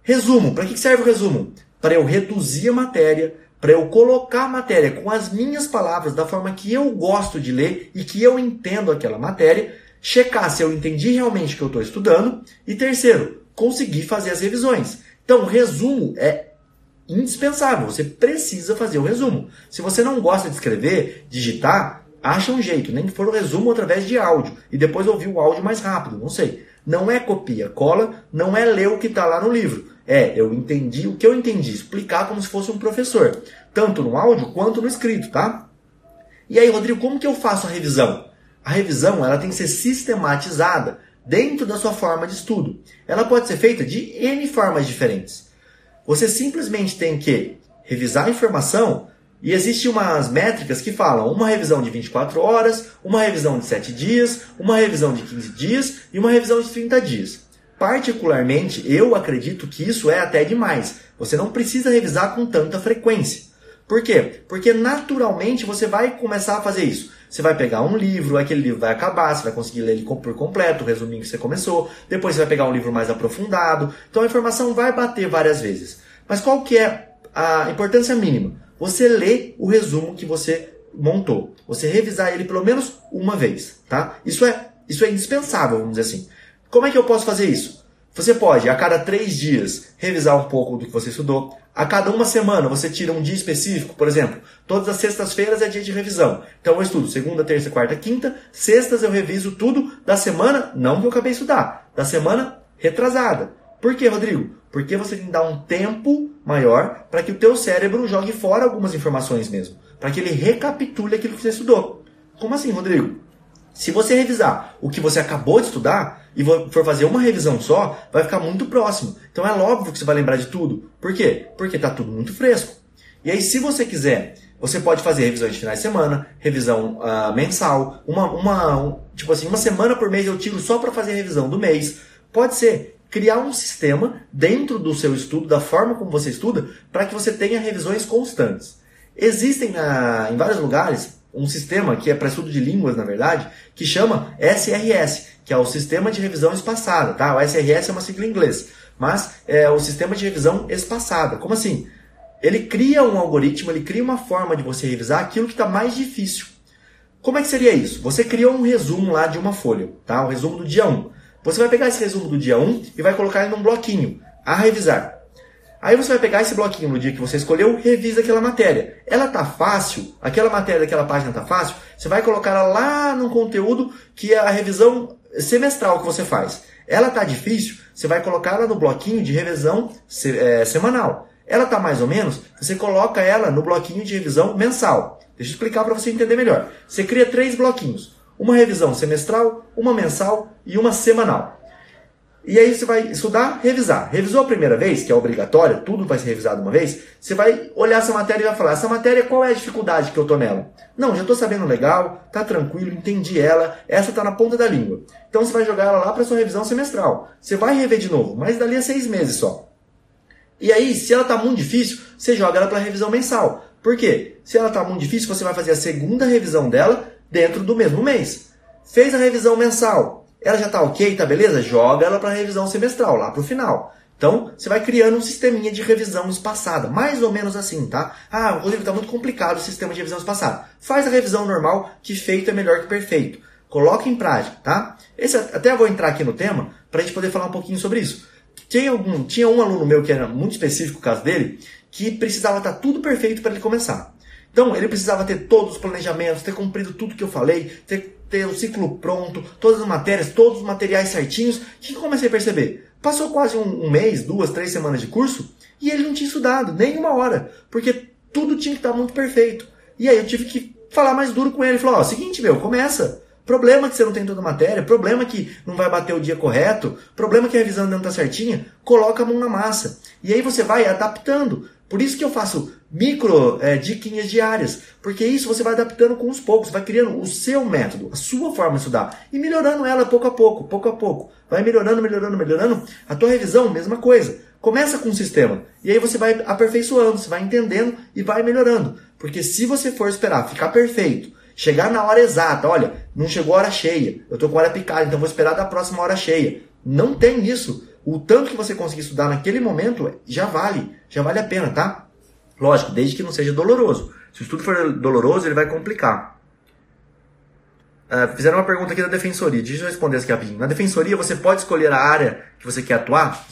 Speaker 1: Resumo. Para que serve o resumo? Para eu reduzir a matéria, para eu colocar a matéria com as minhas palavras, da forma que eu gosto de ler e que eu entendo aquela matéria, checar se eu entendi realmente o que eu estou estudando e terceiro, conseguir fazer as revisões. Então, resumo é indispensável, você precisa fazer o resumo. Se você não gosta de escrever, digitar, acha um jeito, nem que for o resumo através de áudio e depois ouvir o áudio mais rápido, não sei. Não é copia, cola, não é ler o que está lá no livro. É, eu entendi o que eu entendi, explicar como se fosse um professor, tanto no áudio quanto no escrito, tá? E aí, Rodrigo, como que eu faço a revisão? A revisão ela tem que ser sistematizada dentro da sua forma de estudo. Ela pode ser feita de N formas diferentes. Você simplesmente tem que revisar a informação e existem umas métricas que falam uma revisão de 24 horas, uma revisão de 7 dias, uma revisão de 15 dias e uma revisão de 30 dias. Particularmente, eu acredito que isso é até demais. Você não precisa revisar com tanta frequência. Por quê? Porque naturalmente você vai começar a fazer isso. Você vai pegar um livro, aquele livro vai acabar, você vai conseguir ler ele por completo, o resuminho que você começou. Depois você vai pegar um livro mais aprofundado. Então a informação vai bater várias vezes. Mas qual que é a importância mínima? você ler o resumo que você montou. Você revisar ele pelo menos uma vez, tá? Isso é, isso é indispensável, vamos dizer assim. Como é que eu posso fazer isso? Você pode, a cada três dias, revisar um pouco do que você estudou. A cada uma semana, você tira um dia específico. Por exemplo, todas as sextas-feiras é dia de revisão. Então eu estudo segunda, terça, quarta, quinta. Sextas eu reviso tudo da semana, não que eu acabei de estudar, da semana retrasada. Por quê, Rodrigo? Porque você tem que dar um tempo maior para que o teu cérebro jogue fora algumas informações mesmo. Para que ele recapitule aquilo que você estudou. Como assim, Rodrigo? Se você revisar o que você acabou de estudar e for fazer uma revisão só, vai ficar muito próximo. Então é óbvio que você vai lembrar de tudo. Por quê? Porque está tudo muito fresco. E aí, se você quiser, você pode fazer revisões de finais de semana, revisão uh, mensal, uma, uma um, tipo assim, uma semana por mês eu tiro só para fazer a revisão do mês. Pode ser criar um sistema dentro do seu estudo, da forma como você estuda, para que você tenha revisões constantes. Existem uh, em vários lugares um sistema que é para estudo de línguas, na verdade, que chama SRS, que é o Sistema de Revisão Espaçada. Tá? O SRS é uma sigla em inglês, mas é o Sistema de Revisão Espaçada. Como assim? Ele cria um algoritmo, ele cria uma forma de você revisar aquilo que está mais difícil. Como é que seria isso? Você criou um resumo lá de uma folha, tá? o resumo do dia 1. Você vai pegar esse resumo do dia 1 e vai colocar ele num bloquinho, a revisar. Aí você vai pegar esse bloquinho no dia que você escolheu, revisa aquela matéria. Ela tá fácil, aquela matéria daquela página tá fácil, você vai colocar ela lá no conteúdo que é a revisão semestral que você faz. Ela tá difícil, você vai colocar ela no bloquinho de revisão é, semanal. Ela tá mais ou menos, você coloca ela no bloquinho de revisão mensal. Deixa eu explicar para você entender melhor. Você cria três bloquinhos: uma revisão semestral, uma mensal e uma semanal. E aí você vai estudar, revisar. Revisou a primeira vez, que é obrigatório, tudo vai ser revisado uma vez, você vai olhar essa matéria e vai falar, essa matéria qual é a dificuldade que eu tô nela? Não, já estou sabendo legal, tá tranquilo, entendi ela, essa tá na ponta da língua. Então você vai jogar ela lá para sua revisão semestral. Você vai rever de novo, mas dali a seis meses só. E aí, se ela tá muito difícil, você joga ela para revisão mensal. Por quê? Se ela tá muito difícil, você vai fazer a segunda revisão dela dentro do mesmo mês. Fez a revisão mensal, ela já está ok, tá beleza? Joga ela para revisão semestral, lá para o final. Então, você vai criando um sisteminha de revisão espaçada, mais ou menos assim, tá? Ah, Rodrigo, está muito complicado o sistema de revisão espaçada. Faz a revisão normal, que feito é melhor que perfeito. Coloque em prática, tá? Esse, até vou entrar aqui no tema para a gente poder falar um pouquinho sobre isso. Tinha, algum, tinha um aluno meu que era muito específico o caso dele, que precisava estar tá tudo perfeito para ele começar. Então, ele precisava ter todos os planejamentos, ter cumprido tudo que eu falei, ter ter o ciclo pronto, todas as matérias, todos os materiais certinhos. Que comecei a perceber? Passou quase um, um mês, duas, três semanas de curso e ele não tinha estudado nem uma hora, porque tudo tinha que estar muito perfeito. E aí eu tive que falar mais duro com ele. Falou: Ó, seguinte, meu, começa. Problema que você não tem toda a matéria, problema que não vai bater o dia correto, problema que a revisão não está certinha, coloca a mão na massa. E aí você vai adaptando. Por isso que eu faço micro é, diquinhas diárias, porque isso você vai adaptando com os poucos, vai criando o seu método, a sua forma de estudar e melhorando ela pouco a pouco, pouco a pouco. Vai melhorando, melhorando, melhorando. A tua revisão, mesma coisa. Começa com um sistema e aí você vai aperfeiçoando, você vai entendendo e vai melhorando. Porque se você for esperar ficar perfeito, chegar na hora exata, olha, não chegou a hora cheia, eu estou com hora picada, então vou esperar da próxima hora cheia. Não tem isso. O tanto que você conseguir estudar naquele momento já vale, já vale a pena, tá? Lógico, desde que não seja doloroso. Se o estudo for doloroso, ele vai complicar. Uh, fizeram uma pergunta aqui da defensoria. Deixa eu responder aqui rapidinho. Na defensoria, você pode escolher a área que você quer atuar?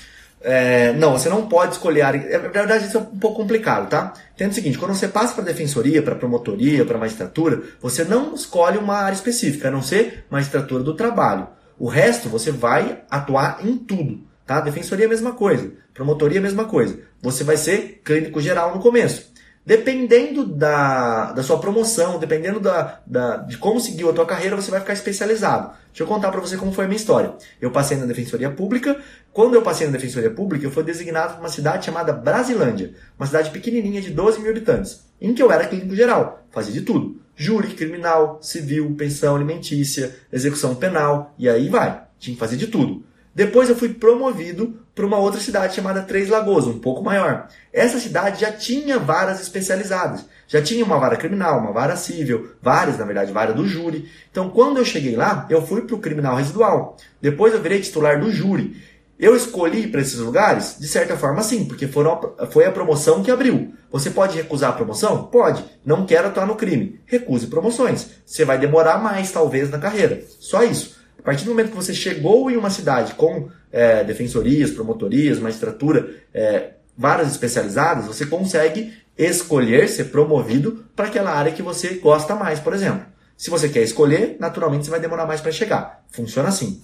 Speaker 1: É, não, você não pode escolher. É, na verdade, isso é um pouco complicado, tá? Entenda o seguinte: quando você passa para defensoria, para promotoria, para magistratura, você não escolhe uma área específica, a não ser magistratura do trabalho. O resto, você vai atuar em tudo. Tá? Defensoria é a mesma coisa. Promotoria é a mesma coisa. Você vai ser clínico geral no começo. Dependendo da, da sua promoção, dependendo da, da, de como seguiu a tua carreira, você vai ficar especializado. Deixa eu contar para você como foi a minha história. Eu passei na Defensoria Pública. Quando eu passei na Defensoria Pública, eu fui designado para uma cidade chamada Brasilândia. Uma cidade pequenininha de 12 mil habitantes. Em que eu era clínico geral. Fazia de tudo. Júri, criminal, civil, pensão alimentícia, execução penal. E aí vai. Tinha que fazer de tudo. Depois eu fui promovido para uma outra cidade chamada Três Lagoas, um pouco maior. Essa cidade já tinha varas especializadas. Já tinha uma vara criminal, uma vara civil, várias, na verdade, vara do júri. Então, quando eu cheguei lá, eu fui para o criminal residual. Depois eu virei titular do júri. Eu escolhi para esses lugares? De certa forma, sim, porque foram, foi a promoção que abriu. Você pode recusar a promoção? Pode. Não quero atuar no crime. Recuse promoções. Você vai demorar mais, talvez, na carreira. Só isso. A partir do momento que você chegou em uma cidade com é, defensorias, promotorias, magistratura, é, várias especializadas, você consegue escolher ser promovido para aquela área que você gosta mais, por exemplo. Se você quer escolher, naturalmente você vai demorar mais para chegar. Funciona assim.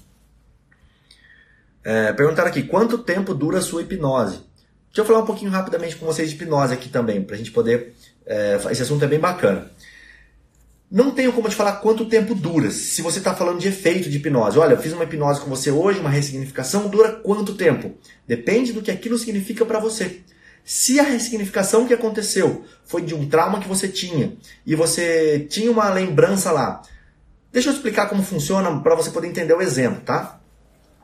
Speaker 1: É, perguntaram aqui, quanto tempo dura a sua hipnose? Deixa eu falar um pouquinho rapidamente com vocês de hipnose aqui também, para a gente poder... É, esse assunto é bem bacana. Não tenho como te falar quanto tempo dura, se você está falando de efeito de hipnose. Olha, eu fiz uma hipnose com você hoje, uma ressignificação, dura quanto tempo? Depende do que aquilo significa para você. Se a ressignificação que aconteceu foi de um trauma que você tinha e você tinha uma lembrança lá, deixa eu explicar como funciona para você poder entender o exemplo, tá?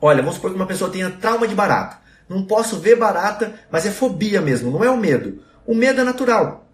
Speaker 1: Olha, vamos supor que uma pessoa tenha trauma de barata. Não posso ver barata, mas é fobia mesmo, não é o medo. O medo é natural.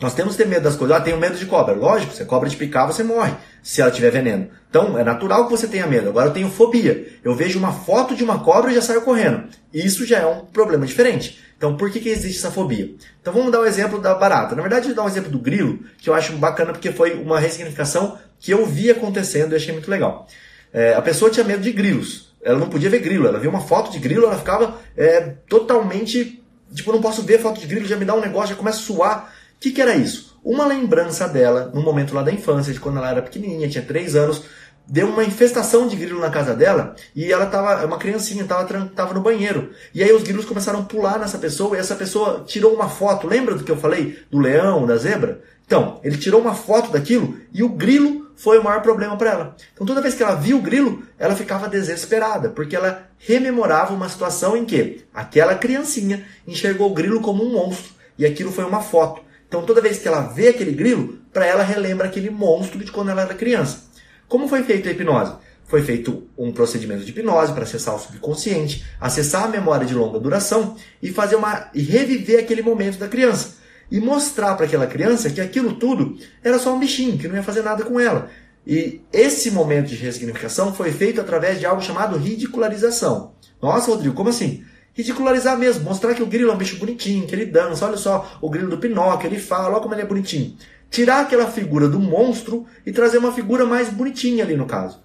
Speaker 1: Nós temos que ter medo das coisas. Ah, tenho medo de cobra. Lógico, se a cobra te picar, você morre, se ela tiver veneno. Então, é natural que você tenha medo. Agora, eu tenho fobia. Eu vejo uma foto de uma cobra e já saio correndo. Isso já é um problema diferente. Então, por que, que existe essa fobia? Então, vamos dar o um exemplo da barata. Na verdade, eu vou dar um exemplo do grilo, que eu acho bacana porque foi uma ressignificação que eu vi acontecendo e achei muito legal. É, a pessoa tinha medo de grilos. Ela não podia ver grilo. Ela viu uma foto de grilo, ela ficava é, totalmente... Tipo, não posso ver foto de grilo, já me dá um negócio, já começa a suar. O que, que era isso? Uma lembrança dela, no momento lá da infância, de quando ela era pequenininha, tinha 3 anos, deu uma infestação de grilo na casa dela e ela tava, uma criancinha, tava, tava no banheiro. E aí os grilos começaram a pular nessa pessoa e essa pessoa tirou uma foto. Lembra do que eu falei? Do leão, da zebra? Então, ele tirou uma foto daquilo e o grilo foi o maior problema para ela. Então, toda vez que ela viu o grilo, ela ficava desesperada, porque ela rememorava uma situação em que aquela criancinha enxergou o grilo como um monstro e aquilo foi uma foto. Então, toda vez que ela vê aquele grilo, para ela relembra aquele monstro de quando ela era criança. Como foi feita a hipnose? Foi feito um procedimento de hipnose para acessar o subconsciente, acessar a memória de longa duração e fazer uma e reviver aquele momento da criança e mostrar para aquela criança que aquilo tudo era só um bichinho, que não ia fazer nada com ela. E esse momento de ressignificação foi feito através de algo chamado ridicularização. Nossa, Rodrigo, como assim? Ridicularizar mesmo, mostrar que o grilo é um bicho bonitinho, que ele dança, olha só, o grilo do Pinóquio, ele fala, olha como ele é bonitinho tirar aquela figura do monstro e trazer uma figura mais bonitinha ali no caso.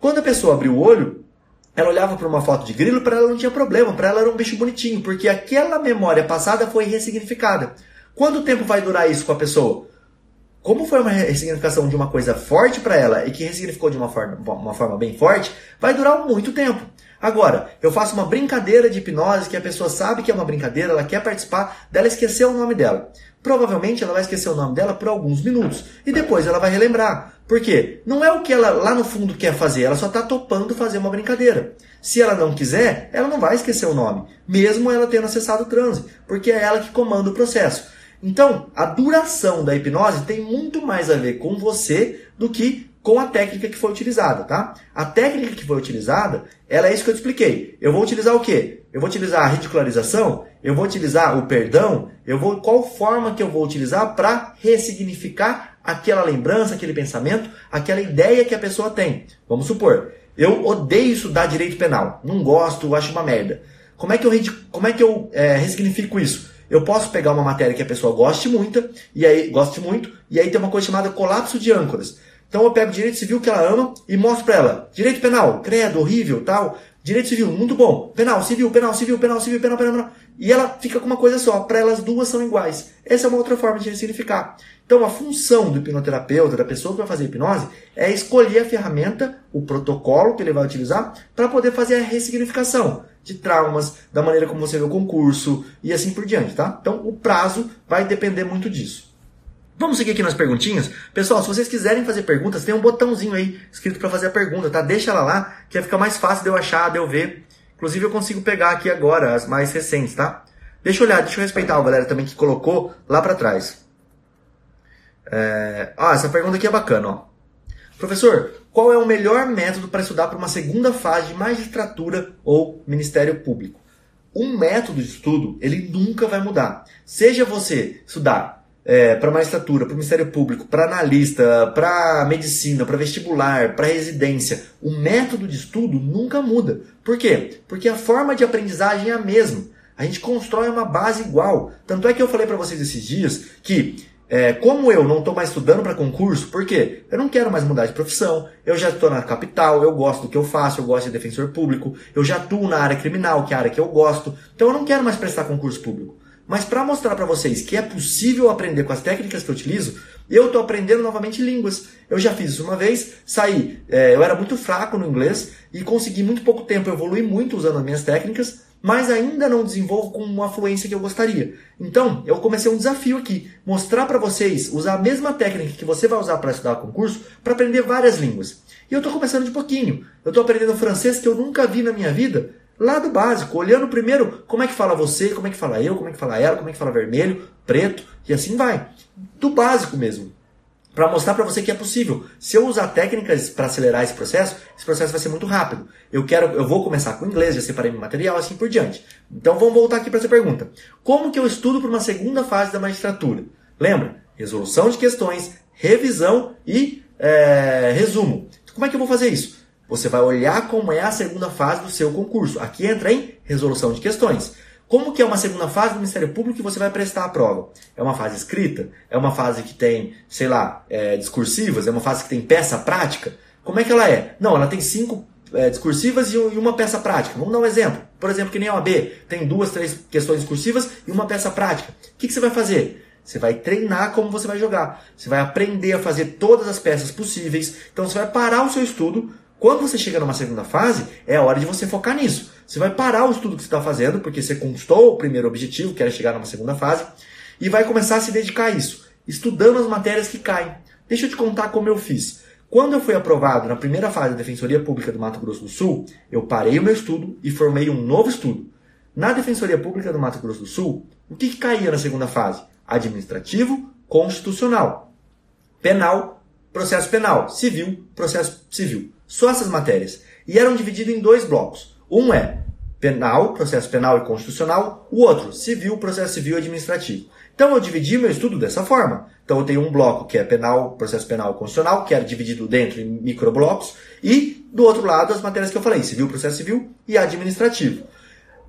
Speaker 1: Quando a pessoa abriu o olho, ela olhava para uma foto de grilo, para ela não tinha problema, para ela era um bicho bonitinho, porque aquela memória passada foi ressignificada. Quanto tempo vai durar isso com a pessoa? Como foi uma ressignificação de uma coisa forte para ela e que ressignificou de uma forma, uma forma bem forte, vai durar muito tempo. Agora, eu faço uma brincadeira de hipnose que a pessoa sabe que é uma brincadeira, ela quer participar, dela esquecer o nome dela. Provavelmente ela vai esquecer o nome dela por alguns minutos e depois ela vai relembrar. Por quê? Não é o que ela lá no fundo quer fazer, ela só está topando fazer uma brincadeira. Se ela não quiser, ela não vai esquecer o nome, mesmo ela tendo acessado o transe, porque é ela que comanda o processo. Então, a duração da hipnose tem muito mais a ver com você do que com a técnica que foi utilizada, tá? A técnica que foi utilizada, ela é isso que eu te expliquei. Eu vou utilizar o quê? Eu vou utilizar a ridicularização, eu vou utilizar o perdão, eu vou qual forma que eu vou utilizar para ressignificar aquela lembrança, aquele pensamento, aquela ideia que a pessoa tem. Vamos supor, eu odeio estudar direito penal, não gosto, acho uma merda. Como é que eu, como é que eu é, ressignifico isso? Eu posso pegar uma matéria que a pessoa goste muito, e aí goste muito, e aí tem uma coisa chamada colapso de âncoras. Então eu pego direito civil que ela ama e mostro para ela. Direito penal, credo, horrível, tal. Direito civil, muito bom. Penal, civil, penal, civil, penal, civil, penal, penal, penal. E ela fica com uma coisa só. Para elas duas são iguais. Essa é uma outra forma de ressignificar. Então a função do hipnoterapeuta, da pessoa que vai fazer hipnose, é escolher a ferramenta, o protocolo que ele vai utilizar para poder fazer a ressignificação de traumas, da maneira como você vê o concurso e assim por diante, tá? Então o prazo vai depender muito disso. Vamos seguir aqui nas perguntinhas? Pessoal, se vocês quiserem fazer perguntas, tem um botãozinho aí escrito para fazer a pergunta, tá? Deixa ela lá, que vai ficar mais fácil de eu achar, de eu ver. Inclusive eu consigo pegar aqui agora as mais recentes, tá? Deixa eu olhar, deixa eu respeitar a galera também que colocou lá para trás. É... Ah, essa pergunta aqui é bacana, ó. Professor, qual é o melhor método para estudar para uma segunda fase de magistratura ou Ministério Público? Um método de estudo, ele nunca vai mudar. Seja você estudar é, para magistratura, para o Ministério Público, para analista, para medicina, para vestibular, para residência, o método de estudo nunca muda. Por quê? Porque a forma de aprendizagem é a mesma. A gente constrói uma base igual. Tanto é que eu falei para vocês esses dias que é, como eu não estou mais estudando para concurso, por quê? Eu não quero mais mudar de profissão, eu já estou na capital, eu gosto do que eu faço, eu gosto de defensor público, eu já atuo na área criminal, que é a área que eu gosto, então eu não quero mais prestar concurso público. Mas para mostrar para vocês que é possível aprender com as técnicas que eu utilizo, eu estou aprendendo novamente línguas. Eu já fiz isso uma vez, saí, é, eu era muito fraco no inglês e consegui muito pouco tempo evoluir muito usando as minhas técnicas, mas ainda não desenvolvo com uma fluência que eu gostaria. Então, eu comecei um desafio aqui, mostrar para vocês usar a mesma técnica que você vai usar para estudar concurso para aprender várias línguas. E eu estou começando de pouquinho. Eu estou aprendendo francês que eu nunca vi na minha vida, lá do básico, olhando primeiro como é que fala você, como é que fala eu, como é que fala ela, como é que fala vermelho, preto, e assim vai. Do básico mesmo. Para mostrar para você que é possível. Se eu usar técnicas para acelerar esse processo, esse processo vai ser muito rápido. Eu quero, eu vou começar com inglês, já separei meu material, assim por diante. Então vamos voltar aqui para essa pergunta. Como que eu estudo para uma segunda fase da magistratura? Lembra? Resolução de questões, revisão e é, resumo. Como é que eu vou fazer isso? Você vai olhar como é a segunda fase do seu concurso. Aqui entra em resolução de questões. Como que é uma segunda fase do Ministério Público que você vai prestar a prova? É uma fase escrita? É uma fase que tem, sei lá, é, discursivas? É uma fase que tem peça prática? Como é que ela é? Não, ela tem cinco é, discursivas e uma peça prática. Vamos dar um exemplo. Por exemplo, que nem a OAB tem duas, três questões discursivas e uma peça prática. O que, que você vai fazer? Você vai treinar como você vai jogar. Você vai aprender a fazer todas as peças possíveis. Então você vai parar o seu estudo, quando você chega numa segunda fase, é hora de você focar nisso. Você vai parar o estudo que você está fazendo, porque você conquistou o primeiro objetivo, que era chegar numa segunda fase, e vai começar a se dedicar a isso, estudando as matérias que caem. Deixa eu te contar como eu fiz. Quando eu fui aprovado na primeira fase da Defensoria Pública do Mato Grosso do Sul, eu parei o meu estudo e formei um novo estudo. Na Defensoria Pública do Mato Grosso do Sul, o que, que caía na segunda fase? Administrativo, constitucional, penal, processo penal, civil, processo civil. Só essas matérias. E eram divididos em dois blocos. Um é penal, processo penal e constitucional, o outro, civil, processo civil e administrativo. Então eu dividi meu estudo dessa forma. Então eu tenho um bloco que é penal, processo penal e constitucional, que era dividido dentro em microblocos, e do outro lado as matérias que eu falei, civil, processo civil e administrativo.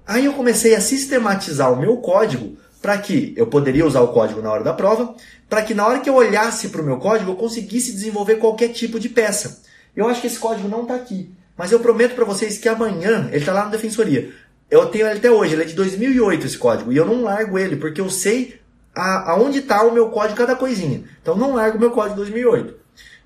Speaker 1: Aí eu comecei a sistematizar o meu código para que eu poderia usar o código na hora da prova, para que na hora que eu olhasse para o meu código eu conseguisse desenvolver qualquer tipo de peça. Eu acho que esse código não está aqui. Mas eu prometo para vocês que amanhã ele está lá na defensoria. Eu tenho ele até hoje, ele é de 2008 esse código. E eu não largo ele, porque eu sei a, aonde está o meu código cada coisinha. Então não largo o meu código de 2008.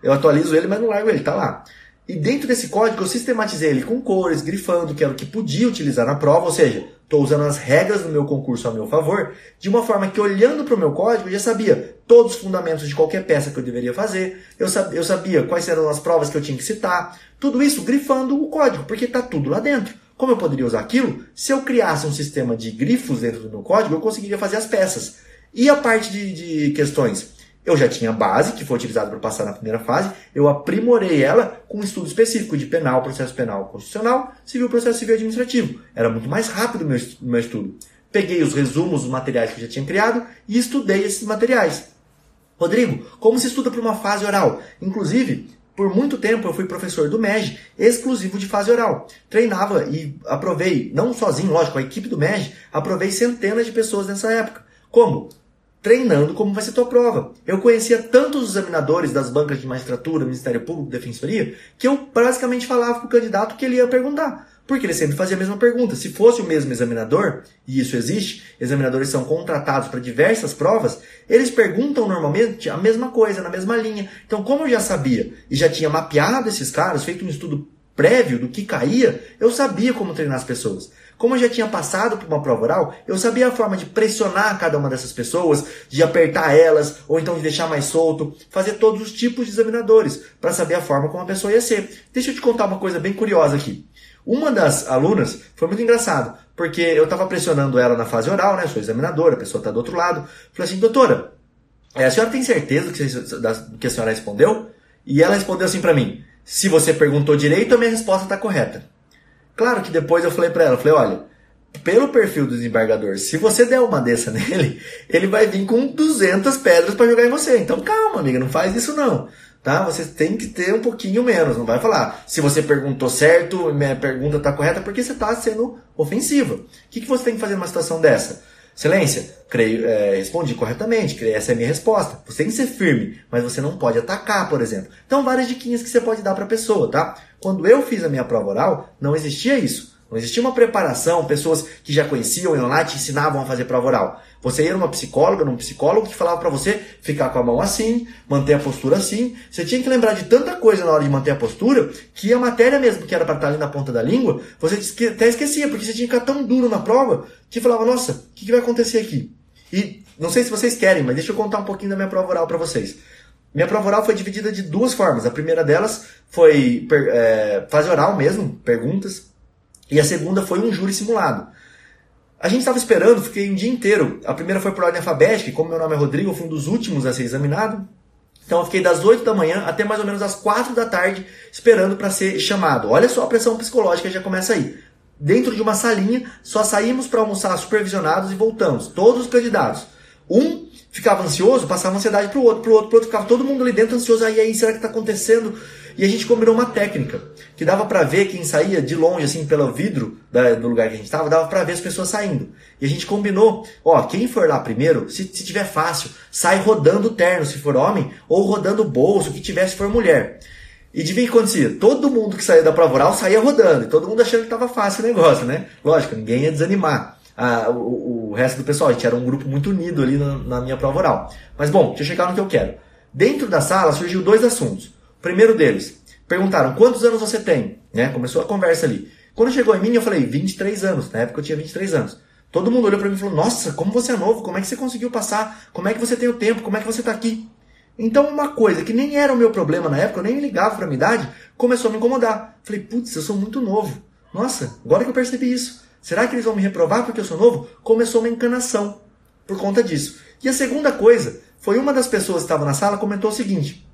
Speaker 1: Eu atualizo ele, mas não largo ele, está lá. E dentro desse código eu sistematizei ele com cores, grifando, que era o que podia utilizar na prova, ou seja, estou usando as regras do meu concurso a meu favor, de uma forma que olhando para o meu código eu já sabia todos os fundamentos de qualquer peça que eu deveria fazer, eu sabia, eu sabia quais eram as provas que eu tinha que citar, tudo isso grifando o código, porque está tudo lá dentro. Como eu poderia usar aquilo? Se eu criasse um sistema de grifos dentro do meu código, eu conseguiria fazer as peças. E a parte de, de questões? Eu já tinha base, que foi utilizada para passar na primeira fase, eu aprimorei ela com um estudo específico de penal, processo penal constitucional, civil, processo civil administrativo. Era muito mais rápido o meu, meu estudo. Peguei os resumos dos materiais que eu já tinha criado e estudei esses materiais. Rodrigo, como se estuda para uma fase oral? Inclusive, por muito tempo eu fui professor do MEG, exclusivo de fase oral. Treinava e aprovei, não sozinho, lógico, a equipe do MEG, aprovei centenas de pessoas nessa época. Como? Treinando como vai ser tua prova. Eu conhecia tantos examinadores das bancas de magistratura, Ministério Público, Defensoria, que eu basicamente falava para o candidato que ele ia perguntar. Porque ele sempre fazia a mesma pergunta. Se fosse o mesmo examinador, e isso existe, examinadores são contratados para diversas provas, eles perguntam normalmente a mesma coisa, na mesma linha. Então, como eu já sabia e já tinha mapeado esses caras, feito um estudo prévio do que caía, eu sabia como treinar as pessoas. Como eu já tinha passado por uma prova oral, eu sabia a forma de pressionar cada uma dessas pessoas, de apertar elas, ou então de deixar mais solto, fazer todos os tipos de examinadores, para saber a forma como a pessoa ia ser. Deixa eu te contar uma coisa bem curiosa aqui. Uma das alunas foi muito engraçado, porque eu estava pressionando ela na fase oral, né? Sou examinadora, a pessoa está do outro lado. Falei assim, doutora, a senhora tem certeza do que a senhora respondeu? E ela respondeu assim para mim: se você perguntou direito, a minha resposta está correta. Claro que depois eu falei para ela, falei, olha, pelo perfil do desembargador, se você der uma dessa nele, ele vai vir com 200 pedras para jogar em você. Então calma, amiga, não faz isso não. Tá? Você tem que ter um pouquinho menos, não vai falar. Se você perguntou certo, minha pergunta está correta, porque você está sendo ofensiva. O que, que você tem que fazer numa situação dessa? Excelência, creio, é, respondi corretamente, creio, essa é a minha resposta. Você tem que ser firme, mas você não pode atacar, por exemplo. Então, várias diquinhas que você pode dar para a pessoa, tá? Quando eu fiz a minha prova oral, não existia isso. Não existia uma preparação, pessoas que já conheciam iam lá te ensinavam a fazer prova oral. Você ia numa psicóloga, num psicólogo que falava para você ficar com a mão assim, manter a postura assim. Você tinha que lembrar de tanta coisa na hora de manter a postura que a matéria mesmo que era para estar ali na ponta da língua, você até esquecia, porque você tinha que ficar tão duro na prova que falava, nossa, o que, que vai acontecer aqui? E não sei se vocês querem, mas deixa eu contar um pouquinho da minha prova oral para vocês. Minha prova oral foi dividida de duas formas. A primeira delas foi é, fase oral mesmo, perguntas. E a segunda foi um júri simulado. A gente estava esperando, fiquei um dia inteiro. A primeira foi por ordem alfabética, como meu nome é Rodrigo, eu fui um dos últimos a ser examinado. Então eu fiquei das 8 da manhã até mais ou menos as 4 da tarde esperando para ser chamado. Olha só a pressão psicológica já começa aí. Dentro de uma salinha, só saímos para almoçar supervisionados e voltamos, todos os candidatos. Um ficava ansioso, passava ansiedade para o outro, para o outro, para o outro, ficava todo mundo ali dentro ansioso. Aí, aí, será que está acontecendo? E a gente combinou uma técnica que dava para ver quem saía de longe, assim, pelo vidro da, do lugar que a gente estava, dava para ver as pessoas saindo. E a gente combinou, ó, quem for lá primeiro, se, se tiver fácil, sai rodando terno, se for homem, ou rodando bolso, o que tiver, se for mulher. E de que acontecia? Todo mundo que saía da prova oral saía rodando, e todo mundo achando que estava fácil o negócio, né? Lógico, ninguém ia desanimar. Ah, o, o, resto do pessoal, a gente era um grupo muito unido ali na, na minha prova oral. Mas bom, deixa eu chegar no que eu quero. Dentro da sala surgiu dois assuntos. Primeiro deles, perguntaram quantos anos você tem? Né? Começou a conversa ali. Quando chegou em mim, eu falei 23 anos. Na época eu tinha 23 anos. Todo mundo olhou para mim e falou: Nossa, como você é novo, como é que você conseguiu passar? Como é que você tem o tempo? Como é que você está aqui? Então, uma coisa que nem era o meu problema na época, eu nem ligava para minha idade, começou a me incomodar. Falei: Putz, eu sou muito novo. Nossa, agora que eu percebi isso. Será que eles vão me reprovar porque eu sou novo? Começou uma encanação por conta disso. E a segunda coisa foi uma das pessoas que estava na sala comentou o seguinte: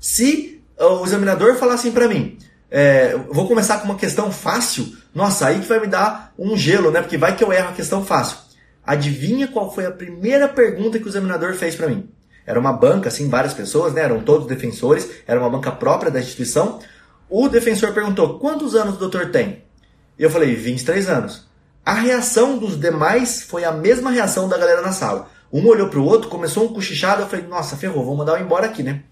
Speaker 1: se o examinador falar assim para mim, é, vou começar com uma questão fácil, nossa, aí que vai me dar um gelo, né? Porque vai que eu erro a questão fácil. Adivinha qual foi a primeira pergunta que o examinador fez para mim? Era uma banca, assim, várias pessoas, né? Eram todos defensores, era uma banca própria da instituição. O defensor perguntou: quantos anos o doutor tem? E eu falei: 23 anos. A reação dos demais foi a mesma reação da galera na sala. Um olhou para o outro, começou um cochichado, eu falei: nossa, ferrou, vou mandar eu embora aqui, né?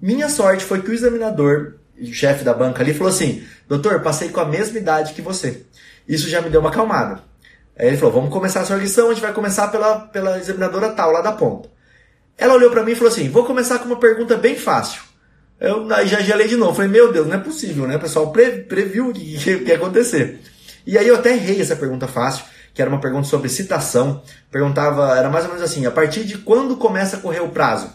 Speaker 1: Minha sorte foi que o examinador, o chefe da banca ali, falou assim: Doutor, passei com a mesma idade que você. Isso já me deu uma acalmada. Aí ele falou: Vamos começar a sua lição, a gente vai começar pela, pela examinadora tal, lá da ponta. Ela olhou para mim e falou assim: Vou começar com uma pergunta bem fácil. Eu já gelei de novo. Falei: Meu Deus, não é possível, né? O pessoal pre, previu o que, que ia acontecer. E aí eu até errei essa pergunta fácil, que era uma pergunta sobre citação. Perguntava, era mais ou menos assim: a partir de quando começa a correr o prazo?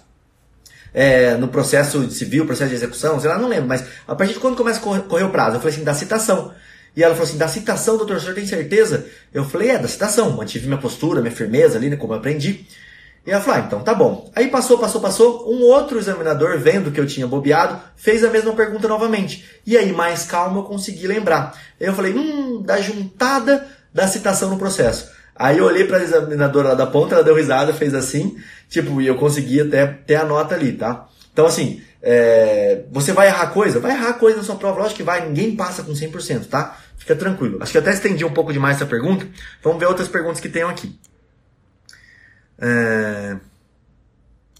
Speaker 1: É, no processo civil, processo de execução, sei lá, não lembro, mas a partir de quando começa a correr, o prazo? Eu falei assim, da citação. E ela falou assim, da citação, doutor, o senhor tem certeza? Eu falei, é, da citação. Mantive minha postura, minha firmeza ali, né, como eu aprendi. E ela falou, ah, então tá bom. Aí passou, passou, passou. Um outro examinador, vendo que eu tinha bobeado, fez a mesma pergunta novamente. E aí, mais calmo, eu consegui lembrar. Eu falei, hum, da juntada da citação no processo. Aí eu olhei para a examinadora lá da ponta, ela deu risada, fez assim, tipo, e eu consegui até ter a nota ali, tá? Então, assim, é, você vai errar coisa? Vai errar coisa na sua prova, lógico que vai, ninguém passa com 100%, tá? Fica tranquilo. Acho que até estendi um pouco demais essa pergunta. Vamos ver outras perguntas que tenham aqui. É...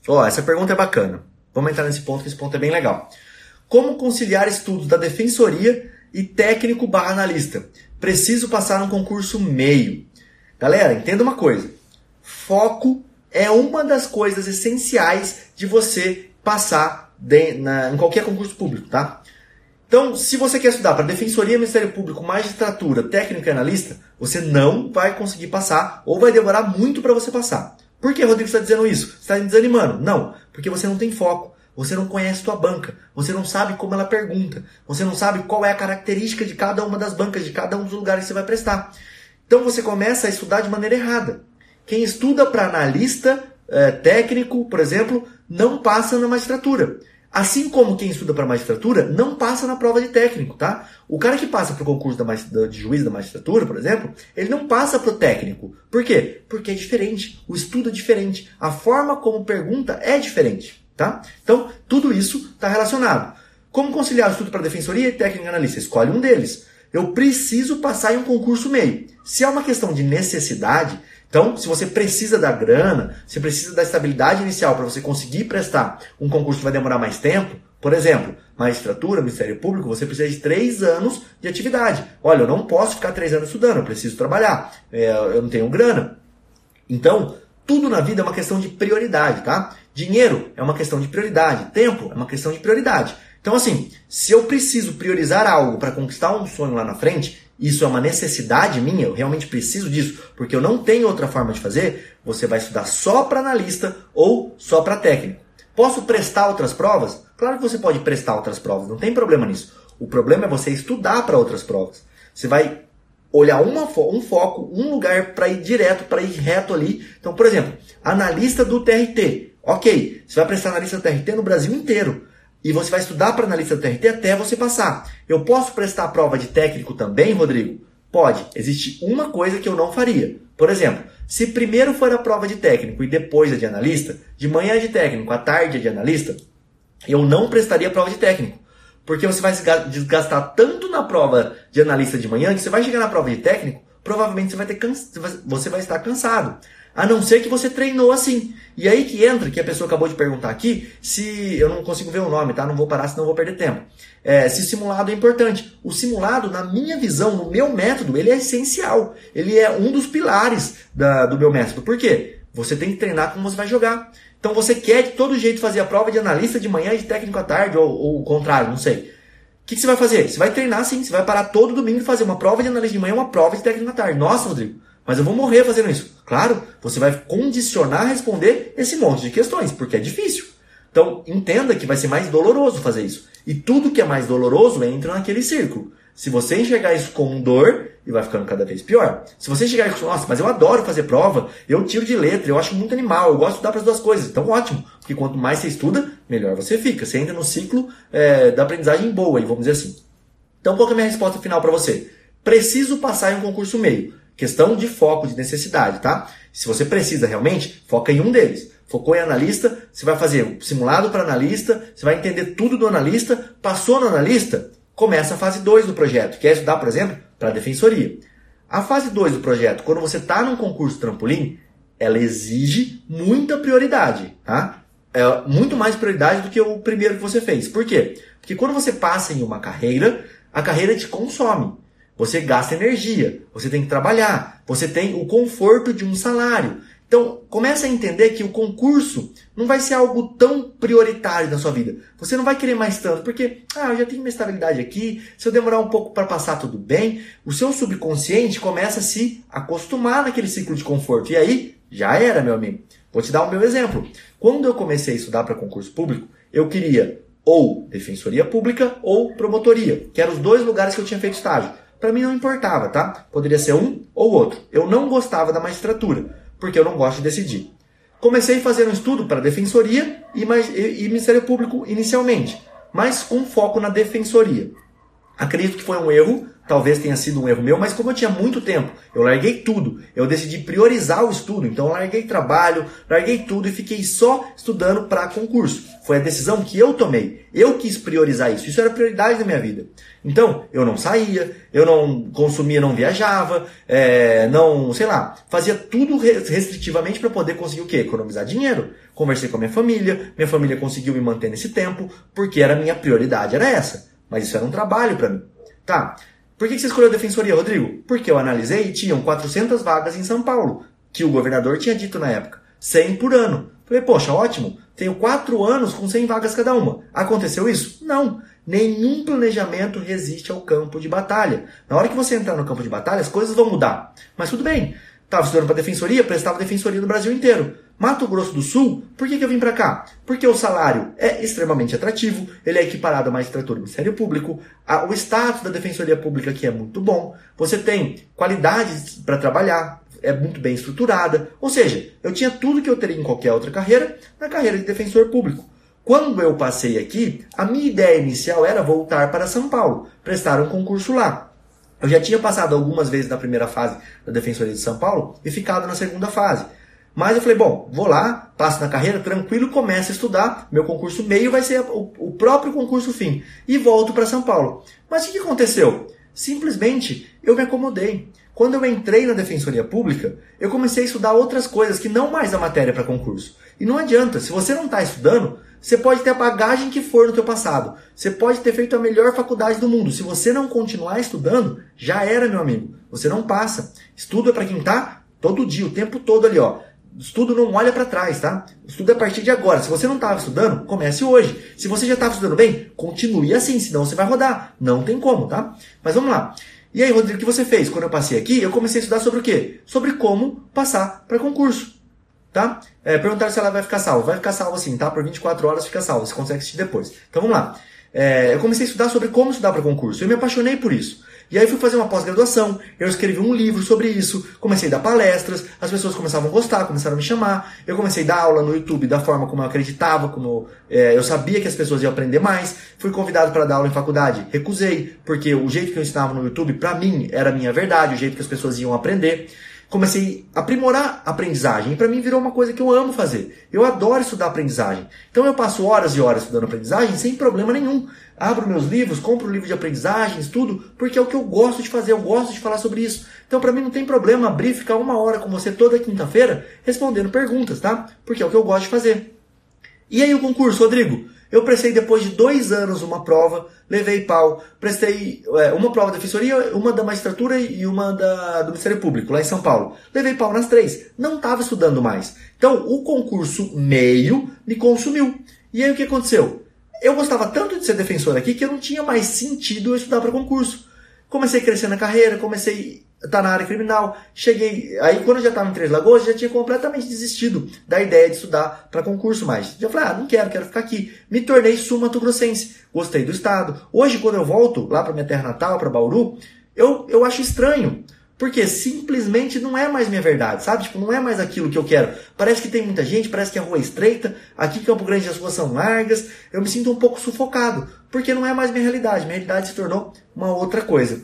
Speaker 1: Ó, essa pergunta é bacana. Vamos entrar nesse ponto, que esse ponto é bem legal. Como conciliar estudos da defensoria e técnico barra analista? Preciso passar um concurso meio. Galera, entenda uma coisa: foco é uma das coisas essenciais de você passar de, na, em qualquer concurso público, tá? Então, se você quer estudar para Defensoria, Ministério Público, Magistratura, Técnico e Analista, você não vai conseguir passar ou vai demorar muito para você passar. Por que, Rodrigo, está dizendo isso? Você está me desanimando? Não, porque você não tem foco. Você não conhece sua banca. Você não sabe como ela pergunta. Você não sabe qual é a característica de cada uma das bancas, de cada um dos lugares que você vai prestar. Então você começa a estudar de maneira errada. Quem estuda para analista é, técnico, por exemplo, não passa na magistratura. Assim como quem estuda para magistratura não passa na prova de técnico, tá? O cara que passa para o concurso da, de juiz da magistratura, por exemplo, ele não passa para o técnico. Por quê? Porque é diferente. O estudo é diferente. A forma como pergunta é diferente, tá? Então, tudo isso está relacionado. Como conciliar o estudo para defensoria e técnico analista? Escolhe um deles. Eu preciso passar em um concurso meio. Se é uma questão de necessidade, então, se você precisa da grana, se precisa da estabilidade inicial para você conseguir prestar um concurso que vai demorar mais tempo, por exemplo, magistratura, Ministério Público, você precisa de três anos de atividade. Olha, eu não posso ficar três anos estudando, eu preciso trabalhar, é, eu não tenho grana. Então, tudo na vida é uma questão de prioridade, tá? Dinheiro é uma questão de prioridade, tempo é uma questão de prioridade. Então, assim, se eu preciso priorizar algo para conquistar um sonho lá na frente, isso é uma necessidade minha, eu realmente preciso disso, porque eu não tenho outra forma de fazer, você vai estudar só para analista ou só para técnico. Posso prestar outras provas? Claro que você pode prestar outras provas, não tem problema nisso. O problema é você estudar para outras provas. Você vai olhar uma, um foco, um lugar para ir direto, para ir reto ali. Então, por exemplo, analista do TRT. Ok, você vai prestar analista do TRT no Brasil inteiro. E você vai estudar para analista do TRT até você passar. Eu posso prestar a prova de técnico também, Rodrigo? Pode. Existe uma coisa que eu não faria. Por exemplo, se primeiro for a prova de técnico e depois a de analista, de manhã é de técnico, à tarde é de analista, eu não prestaria a prova de técnico. Porque você vai se desgastar tanto na prova de analista de manhã que você vai chegar na prova de técnico, provavelmente você vai, ter você vai estar cansado. A não ser que você treinou assim. E aí que entra, que a pessoa acabou de perguntar aqui, se. Eu não consigo ver o nome, tá? Não vou parar, senão vou perder tempo. É, se simulado é importante. O simulado, na minha visão, no meu método, ele é essencial. Ele é um dos pilares da, do meu método. Por quê? Você tem que treinar como você vai jogar. Então você quer de todo jeito fazer a prova de analista de manhã e de técnico à tarde, ou, ou o contrário, não sei. O que, que, você vai fazer? Você vai treinar sim, você vai parar todo domingo e fazer uma prova de analista de manhã e uma prova de técnico à tarde. Nossa, Rodrigo, mas eu vou morrer fazendo isso. Claro, você vai condicionar a responder esse monte de questões, porque é difícil. Então, entenda que vai ser mais doloroso fazer isso. E tudo que é mais doloroso entra naquele círculo. Se você enxergar isso como dor, e vai ficando cada vez pior. Se você enxergar isso, nossa, mas eu adoro fazer prova, eu tiro de letra, eu acho muito animal, eu gosto de estudar para as duas coisas. Então, ótimo. Porque quanto mais você estuda, melhor você fica. Você entra no ciclo é, da aprendizagem boa, vamos dizer assim. Então, qual é a minha resposta final para você? Preciso passar em um concurso meio. Questão de foco, de necessidade, tá? Se você precisa realmente, foca em um deles. Focou em analista, você vai fazer um simulado para analista, você vai entender tudo do analista, passou no analista, começa a fase 2 do projeto, que é estudar, por exemplo, para a defensoria. A fase 2 do projeto, quando você está num concurso trampolim, ela exige muita prioridade, tá? É muito mais prioridade do que o primeiro que você fez. Por quê? Porque quando você passa em uma carreira, a carreira te consome. Você gasta energia, você tem que trabalhar, você tem o conforto de um salário. Então, comece a entender que o concurso não vai ser algo tão prioritário na sua vida. Você não vai querer mais tanto, porque, ah, eu já tenho uma estabilidade aqui, se eu demorar um pouco para passar tudo bem, o seu subconsciente começa a se acostumar naquele ciclo de conforto. E aí, já era, meu amigo. Vou te dar o meu exemplo. Quando eu comecei a estudar para concurso público, eu queria ou defensoria pública ou promotoria, que eram os dois lugares que eu tinha feito estágio. Para mim não importava, tá? Poderia ser um ou outro. Eu não gostava da magistratura, porque eu não gosto de decidir. Comecei fazendo um estudo para defensoria e, e, e Ministério Público inicialmente, mas com foco na defensoria. Acredito que foi um erro, talvez tenha sido um erro meu, mas como eu tinha muito tempo, eu larguei tudo. Eu decidi priorizar o estudo, então larguei trabalho, larguei tudo e fiquei só estudando para concurso. Foi a decisão que eu tomei. Eu quis priorizar isso. Isso era prioridade da minha vida. Então, eu não saía, eu não consumia, não viajava, é, não, sei lá, fazia tudo restritivamente para poder conseguir o quê? Economizar dinheiro. Conversei com a minha família, minha família conseguiu me manter nesse tempo, porque era a minha prioridade, era essa. Mas isso era um trabalho para mim. Tá. Por que você escolheu a defensoria, Rodrigo? Porque eu analisei e tinham 400 vagas em São Paulo, que o governador tinha dito na época. 100 por ano. Falei, poxa, ótimo. Tenho 4 anos com 100 vagas cada uma. Aconteceu isso? Não. Nenhum planejamento resiste ao campo de batalha. Na hora que você entrar no campo de batalha, as coisas vão mudar. Mas tudo bem. Estava estudando para defensoria, prestava defensoria no Brasil inteiro. Mato Grosso do Sul, por que, que eu vim para cá? Porque o salário é extremamente atrativo, ele é equiparado a magistratura do Ministério Público, a, o status da Defensoria Pública aqui é muito bom, você tem qualidades para trabalhar, é muito bem estruturada, ou seja, eu tinha tudo que eu teria em qualquer outra carreira na carreira de defensor público. Quando eu passei aqui, a minha ideia inicial era voltar para São Paulo, prestar um concurso lá. Eu já tinha passado algumas vezes na primeira fase da Defensoria de São Paulo e ficado na segunda fase. Mas eu falei, bom, vou lá, passo na carreira, tranquilo, começo a estudar. Meu concurso meio vai ser o, próprio concurso fim. E volto para São Paulo. Mas o que aconteceu? Simplesmente eu me acomodei. Quando eu entrei na Defensoria Pública, eu comecei a estudar outras coisas que não mais a matéria para concurso. E não adianta, se você não está estudando, você pode ter a bagagem que for no teu passado. Você pode ter feito a melhor faculdade do mundo. Se você não continuar estudando, já era, meu amigo. Você não passa. Estudo é para quem está todo dia, o tempo todo ali, ó. Estudo não olha para trás, tá? Estudo é a partir de agora. Se você não estava estudando, comece hoje. Se você já estava estudando bem, continue assim, senão você vai rodar. Não tem como, tá? Mas vamos lá. E aí, Rodrigo, o que você fez? Quando eu passei aqui, eu comecei a estudar sobre o quê? Sobre como passar para concurso tá? É, perguntaram se ela vai ficar salva. Vai ficar salva sim, tá? Por 24 horas fica salva, você consegue assistir depois. Então vamos lá. É, eu comecei a estudar sobre como estudar para concurso. Eu me apaixonei por isso. E aí fui fazer uma pós-graduação, eu escrevi um livro sobre isso, comecei a dar palestras, as pessoas começavam a gostar, começaram a me chamar, eu comecei a dar aula no YouTube da forma como eu acreditava, como é, eu sabia que as pessoas iam aprender mais. Fui convidado para dar aula em faculdade, recusei, porque o jeito que eu ensinava no YouTube, para mim, era a minha verdade, o jeito que as pessoas iam aprender comecei a aprimorar a aprendizagem. E para mim virou uma coisa que eu amo fazer. Eu adoro estudar aprendizagem. Então eu passo horas e horas estudando aprendizagem sem problema nenhum. Abro meus livros, compro livro de aprendizagem, estudo, porque é o que eu gosto de fazer, eu gosto de falar sobre isso. Então para mim não tem problema abrir e ficar uma hora com você toda quinta-feira respondendo perguntas, tá? Porque é o que eu gosto de fazer. E aí o concurso, Rodrigo? Eu prestei depois de dois anos uma prova, levei pau, prestei é, uma prova da defensoria, uma da magistratura e uma da, do Ministério Público, lá em São Paulo. Levei pau nas três. Não estava estudando mais. Então, o concurso meio me consumiu. E aí o que aconteceu? Eu gostava tanto de ser defensor aqui que eu não tinha mais sentido eu estudar para concurso. Comecei a crescer na carreira, comecei tá na área criminal. Cheguei, aí quando eu já estava em Três Lagoas, já tinha completamente desistido da ideia de estudar para concurso mais. Já falei, ah, não quero, quero ficar aqui. Me tornei sul-mato-grossense. Gostei do estado. Hoje, quando eu volto lá para minha terra natal, para Bauru, eu, eu acho estranho. Porque simplesmente não é mais minha verdade, sabe? Tipo, não é mais aquilo que eu quero. Parece que tem muita gente, parece que a rua é estreita, aqui em Campo Grande as ruas são largas, eu me sinto um pouco sufocado, porque não é mais minha realidade. Minha realidade se tornou uma outra coisa.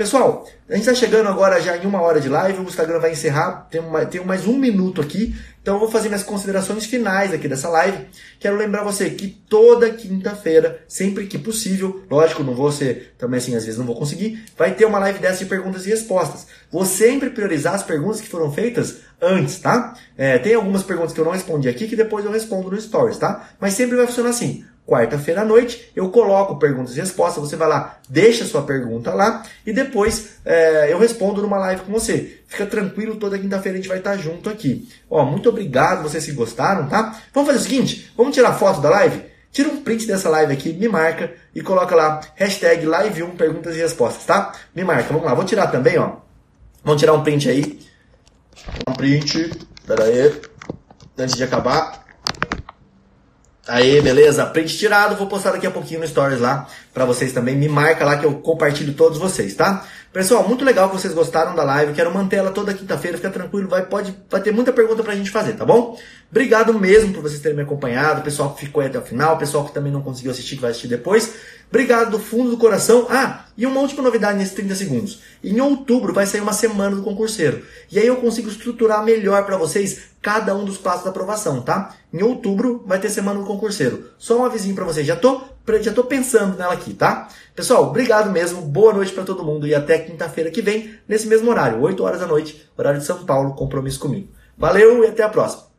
Speaker 1: Pessoal, a gente está chegando agora já em uma hora de live, o Instagram vai encerrar, tem mais um minuto aqui, então eu vou fazer minhas considerações finais aqui dessa live. Quero lembrar você que toda quinta-feira, sempre que possível, lógico, não vou ser também assim, às vezes não vou conseguir, vai ter uma live dessa de perguntas e respostas. Vou sempre priorizar as perguntas que foram feitas antes, tá? É, tem algumas perguntas que eu não respondi aqui que depois eu respondo no Stories, tá? Mas sempre vai funcionar assim quarta-feira à noite, eu coloco perguntas e respostas, você vai lá, deixa sua pergunta lá e depois é, eu respondo numa live com você. Fica tranquilo, toda quinta-feira a gente vai estar junto aqui. Ó, muito obrigado, vocês se gostaram, tá? Vamos fazer o seguinte, vamos tirar foto da live? Tira um print dessa live aqui, me marca e coloca lá, hashtag live1 perguntas e respostas, tá? Me marca, vamos lá, vou tirar também, ó. Vamos tirar um print aí. Um print, pera aí, antes de acabar. Aí, beleza? Print tirado, vou postar daqui a pouquinho no Stories lá para vocês também. Me marca lá que eu compartilho todos vocês, tá? Pessoal, muito legal que vocês gostaram da live. Quero manter ela toda quinta-feira, fica tranquilo, vai, pode, vai ter muita pergunta pra gente fazer, tá bom? Obrigado mesmo por vocês terem me acompanhado, pessoal que ficou até o final, pessoal que também não conseguiu assistir, que vai assistir depois. Obrigado do fundo do coração. Ah, e uma última novidade nesses 30 segundos. Em outubro vai sair uma semana do concurseiro. E aí eu consigo estruturar melhor para vocês cada um dos passos da aprovação, tá? Em outubro vai ter semana do concurseiro. Só um avisinho para vocês. Já tô, já tô pensando nela aqui, tá? Pessoal, obrigado mesmo. Boa noite para todo mundo e até quinta-feira que vem, nesse mesmo horário, 8 horas da noite, horário de São Paulo, compromisso comigo. Valeu e até a próxima.